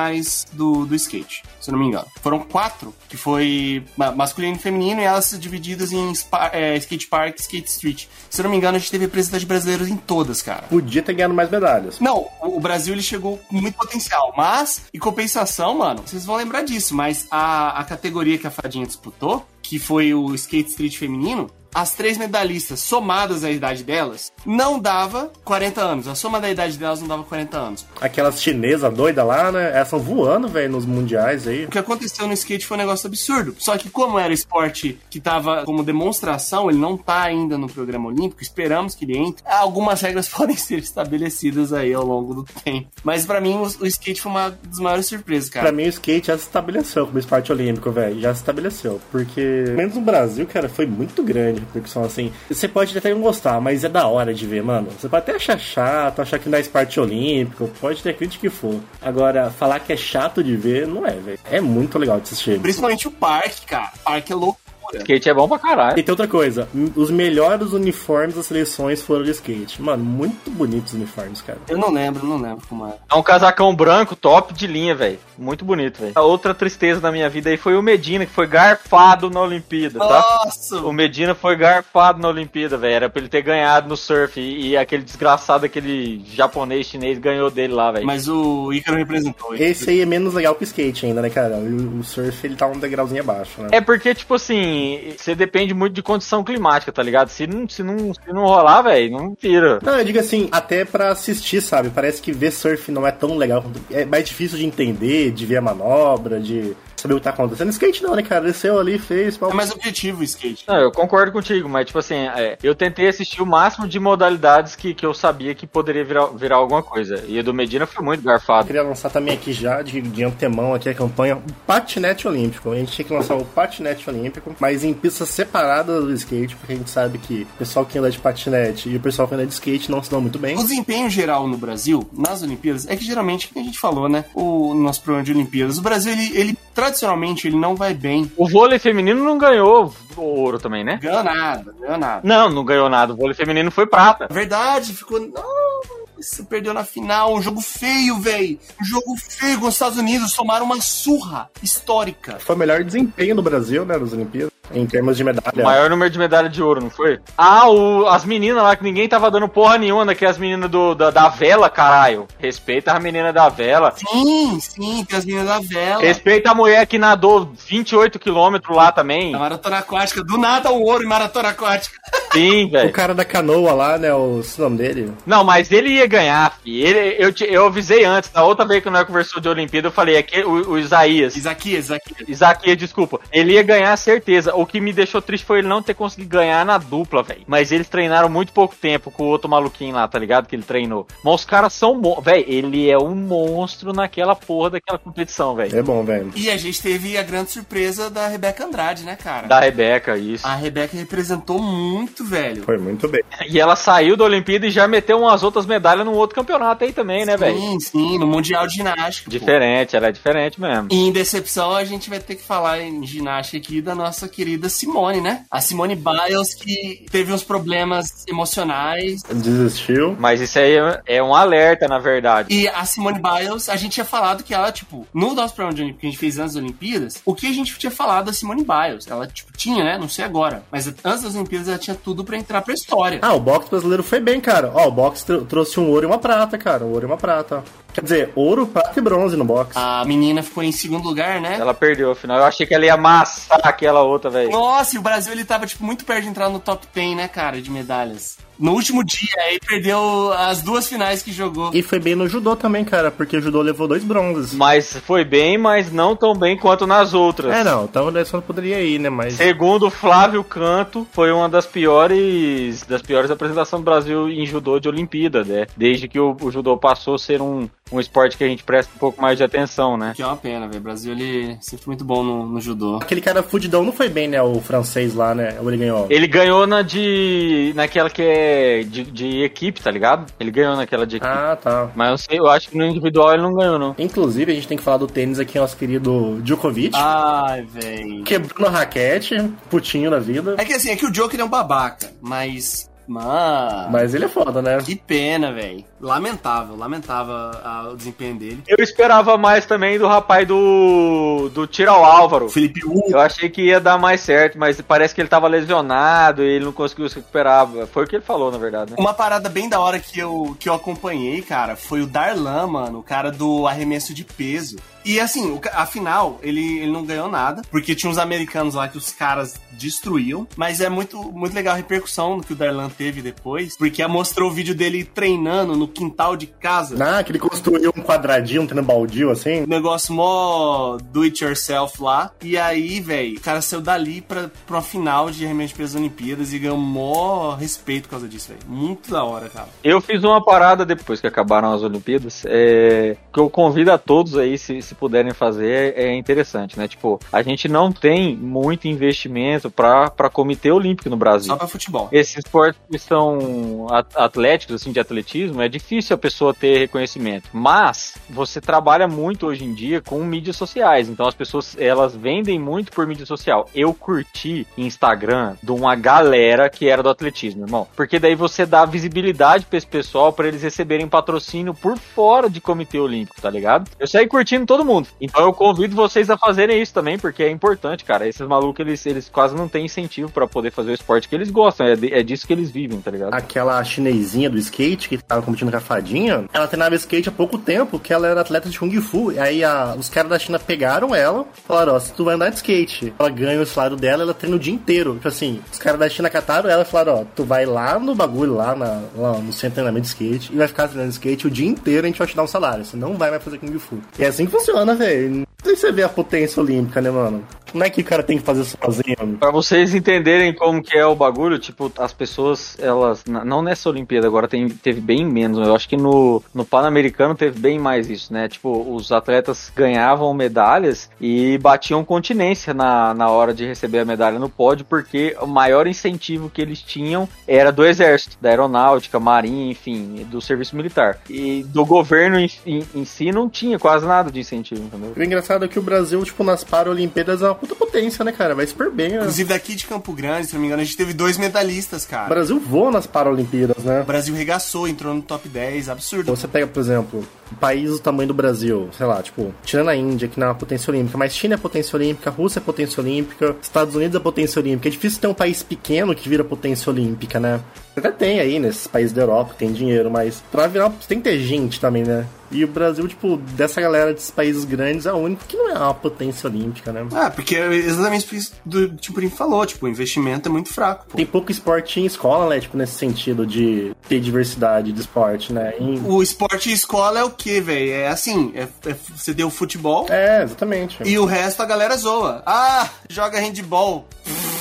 do, do skate, se eu não me engano. Foram quatro, que foi masculino e feminino, e elas divididas em é, skate park e skate street. Se eu não me engano, a gente teve representantes brasileiros em todas, cara. Podia ter ganhado mais medalhas. Não, o Brasil ele chegou com muito potencial, mas, em compensação, mano, vocês vão lembrar disso, mas a, a categoria que a Fadinha disputou, que foi o skate street feminino, as três medalhistas somadas à idade delas, não dava 40 anos. A soma da idade delas não dava 40 anos. Aquelas chinesas doidas lá, né? Elas estão voando, velho, nos mundiais aí. O que aconteceu no skate foi um negócio absurdo. Só que como era esporte que tava como demonstração, ele não tá ainda no programa olímpico, esperamos que ele entre. Algumas regras podem ser estabelecidas aí ao longo do tempo. Mas para mim o, o, skate foi uma das maiores surpresas, cara. Pra mim o skate já se estabeleceu como esporte olímpico, velho. Já se estabeleceu. Porque, menos no Brasil, cara, foi muito grande a repercussão assim. Você pode até não gostar, mas é da hora de ver, mano. Você pode até achar chato, achar que não é esporte olímpico, pode ter crítica que for. Agora, falar que é chato de ver, não é, velho. É muito legal de assistir. Principalmente o parque, cara. O parque é louco. Skate é bom pra caralho. E tem outra coisa, os melhores uniformes das seleções foram de skate. Mano, muito bonitos os uniformes, cara. Eu não lembro, não lembro como é. É um casacão branco, top de linha, velho. Muito bonito, velho. A outra tristeza da minha vida aí foi o Medina, que foi garfado na Olimpíada, tá? Nossa! O Medina foi garfado na Olimpíada, velho. Era pra ele ter ganhado no surf. E, e aquele desgraçado, aquele japonês chinês ganhou dele lá, velho. Mas o Ícaro representou. Esse aí é menos legal que o skate ainda, né, cara? O, o surf, ele tá um degrauzinho abaixo, né? É porque, tipo assim, você depende muito de condição climática, tá ligado? Se não, se não, se não rolar, velho, não tira. Não, eu digo assim, até pra assistir, sabe? Parece que ver surf não é tão legal. É mais difícil de entender, de ver a manobra, de saber o que tá acontecendo. Skate não, né, cara? Desceu ali, fez. É mais objetivo o skate. Não, eu concordo contigo, mas, tipo assim, é, eu tentei assistir o máximo de modalidades que, que eu sabia que poderia virar, virar alguma coisa. E o do Medina foi muito garfado. Eu queria lançar também aqui já, de, de antemão, aqui a campanha, o patinete olímpico. A gente tinha que lançar o patinete olímpico, mas em pistas separadas do skate, porque a gente sabe que o pessoal que anda de patinete e o pessoal que anda de skate não se dão muito bem. O desempenho geral no Brasil, nas Olimpíadas, é que geralmente, que a gente falou, né? O nosso programa de Olimpíadas, o Brasil, ele, ele tradicionalmente, ele não vai bem. O vôlei feminino não ganhou ouro também, né? Ganhou nada, ganhou nada. Não, não ganhou nada. O vôlei feminino foi prata. Verdade, ficou. Não, você perdeu na final. Um jogo feio, velho. Um jogo feio com os Estados Unidos. Tomaram uma surra histórica. Foi o melhor desempenho do Brasil, né, nas Olimpíadas. Em termos de medalha. O maior número de medalha de ouro, não foi? Ah, o, as meninas lá que ninguém tava dando porra nenhuma, que as meninas do, da, da vela, caralho. Respeita a menina da vela. Sim, sim, tem as meninas da vela. Respeita a mulher que nadou 28 quilômetros lá também. A maratona aquática. Do nada o ouro em maratona aquática. Sim, velho. O cara da canoa lá, né? O, o nome dele? Não, mas ele ia ganhar, fi. Ele, eu, eu avisei antes. Na outra vez que nós conversou de Olimpíada, eu falei, aqui, o, o Isaías. Isaquias, Isaquias. Isaquias, desculpa. Ele ia ganhar certeza. O que me deixou triste foi ele não ter conseguido ganhar na dupla, velho. Mas eles treinaram muito pouco tempo com o outro maluquinho lá, tá ligado? Que ele treinou. Mas os caras são. Velho, ele é um monstro naquela porra daquela competição, velho. É bom, velho. E a gente teve a grande surpresa da Rebeca Andrade, né, cara? Da Rebeca, isso. A Rebeca representou muito, velho. Foi muito bem. E ela saiu da Olimpíada e já meteu umas outras medalhas num outro campeonato aí também, né, velho? Sim, sim, no Mundial de Ginástica. Diferente, pô. ela é diferente mesmo. E em decepção, a gente vai ter que falar em ginástica aqui da nossa querida Simone, né? A Simone Biles, que teve uns problemas emocionais. Desistiu. Mas isso aí é um alerta, na verdade. E a Simone Biles, a gente tinha falado que ela, tipo, no nosso programa de Olimpíada que a gente fez antes das Olimpíadas, o que a gente tinha falado da Simone Biles? Ela, tipo, tinha, né? Não sei agora. Mas antes das Olimpíadas ela tinha tudo pra entrar pra história. Ah, o boxe brasileiro foi bem, cara. Ó, o boxe tr trouxe um ouro e uma prata, cara. Um ouro e uma prata. Quer dizer, ouro, prata e bronze no boxe. A menina ficou em segundo lugar, né? Ela perdeu afinal. Eu achei que ela ia amassar aquela outra, velho. Nossa, e o Brasil ele tava, tipo, muito perto de entrar no top 10, né, cara, de medalhas. No último dia, aí perdeu as duas finais que jogou. E foi bem no judô também, cara, porque o judô levou dois bronzes. Mas foi bem, mas não tão bem quanto nas outras. É, não, então só não poderia ir, né, mas... Segundo Flávio Canto, foi uma das piores das piores apresentações do Brasil em judô de Olimpíada, né? Desde que o, o judô passou a ser um, um esporte que a gente presta um pouco mais de atenção, né? Que é uma pena, velho. O Brasil, ele sempre muito bom no, no, judô. Aquele cara fudidão não foi bem, né? O francês lá, né? Ou ele ganhou? Ele ganhou na de... naquela que é de, de equipe, tá ligado? Ele ganhou naquela de equipe. Ah, tá. Mas eu sei, eu acho que no individual ele não ganhou, não. Inclusive, a gente tem que falar do tênis aqui, nosso querido Djokovic. Ai, velho. Quebrou na raquete, putinho da vida. É que assim, é que o Joker é um babaca, mas Mano. Mas ele é foda, né? Que pena, velho. Lamentável, lamentável a- o desempenho dele. Eu esperava mais também do rapaz do. do Tiro ao Álvaro. Felipe Hugo. Eu achei que ia dar mais certo, mas parece que ele tava lesionado e ele não conseguiu se recuperar. Foi o que ele falou, na verdade, né? Uma parada bem da hora que eu, que eu acompanhei, cara, foi o Darlan, mano, o cara do arremesso de peso. E assim, o afinal, ele, ele não ganhou nada, porque tinha uns americanos lá que os caras destruíam. Mas é muito, muito legal a repercussão que o Darlan teve depois, porque mostrou o vídeo dele treinando no quintal de casa. Ah, que ele construiu um quadradinho, um treino baldio, assim. Um negócio mó do it yourself lá. E aí, velho, o cara saiu dali pra, pra final de arremesso de peso das Olimpíadas e ganhou mó respeito por causa disso, velho. Muito da hora, cara. Eu fiz uma parada depois que acabaram as Olimpíadas, é, que eu convido a todos aí, se, se puderem fazer, é, é interessante, né? Tipo, a gente não tem muito investimento pra, pra comitê olímpico no Brasil. Só pra futebol. Esses esportes que são at- atléticos, assim, de atletismo, é difícil a pessoa ter reconhecimento. Mas você trabalha muito hoje em dia com mídias sociais. Então as pessoas, elas vendem muito por mídia social. Eu curti Instagram de uma galera que era do atletismo, irmão. Porque daí você dá visibilidade pra esse pessoal pra eles receberem patrocínio por fora de comitê olímpico, tá ligado? Eu saí curtindo todo mundo. Então eu convido vocês a fazerem isso também, porque é importante, cara. Esses malucos, eles, eles quase não têm incentivo pra poder fazer o esporte que eles gostam. É, é disso que eles vivem, tá ligado? Aquela chinesinha do skate que tava competindo com a fadinha, ela treinava skate há pouco tempo, que ela era atleta de Kung Fu. E aí a- os caras da China pegaram ela, falaram, ó, se tu vai andar de skate, ela ganha o salário dela, ela treina o dia inteiro. Tipo assim, os caras da China cataram ela e falaram, ó, tu vai lá no bagulho, lá, na, lá no centro de treinamento de skate, e vai ficar treinando skate o dia inteiro, a gente vai te dar um salário. Você não vai mais fazer Kung Fu. E é assim que funciona, velho. Aí você vê a potência olímpica, né, mano? Não é que o cara tem que fazer sozinho. Pra vocês entenderem como que é o bagulho, tipo, as pessoas, elas, não nessa Olimpíada, agora tem, teve bem menos, eu acho que no, no Pan-Americano teve bem mais isso, né? Tipo, os atletas ganhavam medalhas e batiam continência na, na hora de receber a medalha no pódio, porque o maior incentivo que eles tinham era do exército, da aeronáutica, marinha, enfim, do serviço militar. E do governo em, em, em si não tinha quase nada de incentivo, entendeu? O engraçado é que o Brasil, tipo, nas Paralimpíadas é uma puta potência, né, cara? Vai super bem, né? Inclusive daqui de Campo Grande, se não me engano, a gente teve dois medalhistas, O cara. Brasil voa nas Paralimpíadas, né? O Brasil regaçou, entrou no top 10, absurdo. Você pega, por exemplo, um país do tamanho do Brasil, sei lá, tipo, tirando a Índia, que não é uma potência olímpica, mas China é potência olímpica, Rússia é potência olímpica, Estados Unidos é potência olímpica. É difícil ter um país pequeno que vira potência olímpica, né? Até tem aí nesses países da Europa que tem dinheiro, mas pra virar, tem que ter gente também, né? E o Brasil, tipo, dessa galera desses países grandes, é o único que não é uma potência olímpica, né? Ah, porque é exatamente por isso do tipo ele falou, tipo, o investimento é muito fraco. pô. Tem pouco esporte em escola, né? Tipo, nesse sentido de ter diversidade de esporte, né? Em- O esporte escola é o que, velho? É assim, é, é- você deu futebol É, exatamente. e o resto a galera zoa. Ah, joga handball.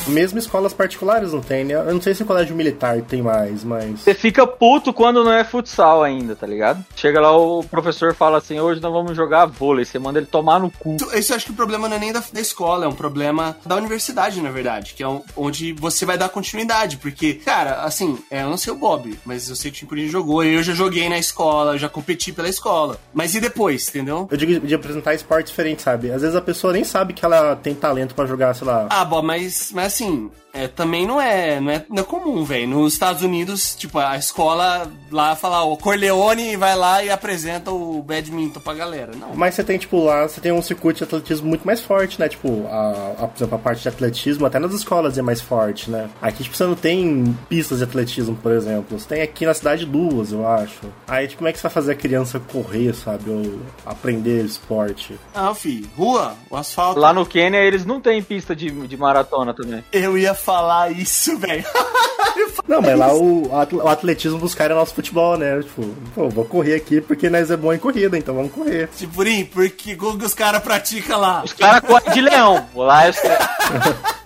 Mesmo escolas particulares não tem, né? Eu não sei se o colégio militar tem mais, mas. Você fica puto quando não é futsal ainda, tá ligado? Chega lá, o professor fala assim: hoje nós vamos jogar vôlei. Você manda ele tomar no cu. Isso- eu acho que o problema não é nem da, da escola, é um problema da universidade, na verdade, que é um- onde você vai dar continuidade, porque, cara, assim, é, eu não sei o Bob, mas eu sei que o Tim Purinho jogou, eu já joguei na escola, eu já competi pela escola. Mas e depois, entendeu? Eu digo de apresentar esporte diferente, sabe? Às vezes a pessoa nem sabe que ela tem talento pra jogar, sei lá. Ah, Bob, mas, mas assim, é, também não é, não é, não é comum, velho. Nos Estados Unidos, tipo, a escola lá fala, o Corleone vai lá e apresenta o badminton pra galera. Não. Mas você tem, tipo, lá, você tem um circuito de atletismo muito mais forte, né? Tipo, a, a, por exemplo, a parte de atletismo, até nas escolas é mais forte, né? Aqui, tipo, você não tem pistas de atletismo, por exemplo. Você tem aqui na cidade duas, eu acho. Aí, tipo, como é que você vai fazer a criança correr, sabe? Ou aprender esporte? Ah, fi, rua, o asfalto. Lá no Quênia eles não têm pista de, de maratona também. Eu ia falar isso, velho. Não, mas lá o, o atletismo dos caras é nosso futebol, né? Tipo, pô, vou correr aqui porque nós é bom em corrida, então vamos correr. Tipurim, porque como que os caras praticam lá? Os caras correm de leão. Lá é,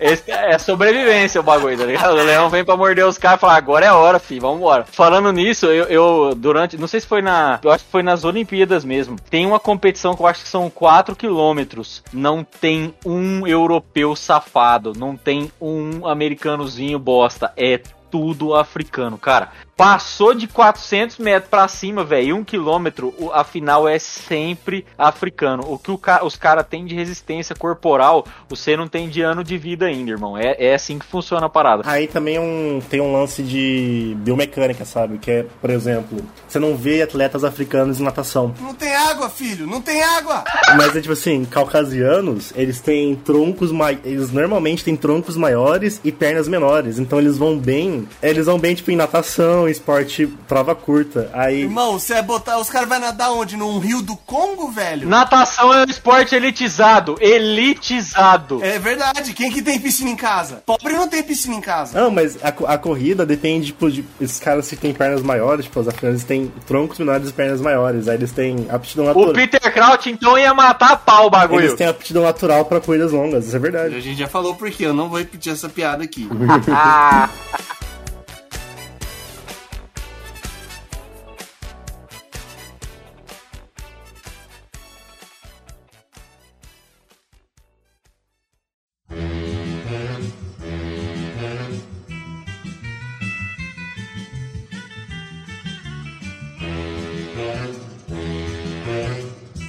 esse é sobrevivência o bagulho, tá ligado? O leão vem pra morder os caras e fala, agora é a hora, filho, vambora. Falando nisso, eu, eu, durante, não sei se foi na, eu acho que foi nas Olimpíadas mesmo, tem uma competição que eu acho que são 4 quilômetros, não tem um europeu safado, não tem um americanozinho bosta, é tudo africano, cara. Passou de 400 metros pra cima, velho, um quilômetro, o- a final é sempre africano. O que o ca- os caras têm de resistência corporal, você não tem de ano de vida ainda, irmão. É, é assim que funciona a parada. Aí também um, tem um lance de biomecânica, sabe? Que é, por exemplo, você não vê atletas africanos em natação. Não tem água, filho, não tem água! Mas é tipo assim, caucasianos, eles têm troncos. Eles normalmente têm troncos maiores e pernas menores. Então eles vão bem. Eles vão bem, tipo, em natação, esporte, prova curta. Aí. Irmão, você vai botar. Os caras vão nadar onde? Num rio do Congo, velho? Natação é um esporte elitizado. Elitizado. É verdade, quem que tem piscina em casa? Pobre não tem piscina em casa. Não, mas a, a corrida depende, tipo, de. Esses caras que têm pernas maiores, tipo, os africanos têm troncos menores e pernas maiores. Aí eles têm aptidão O natural. Peter Kraut, então, ia matar a pau o bagulho. Eles têm aptidão natural pra corridas longas, isso é A verdade. gente já falou por quê, eu não vou repetir essa piada aqui.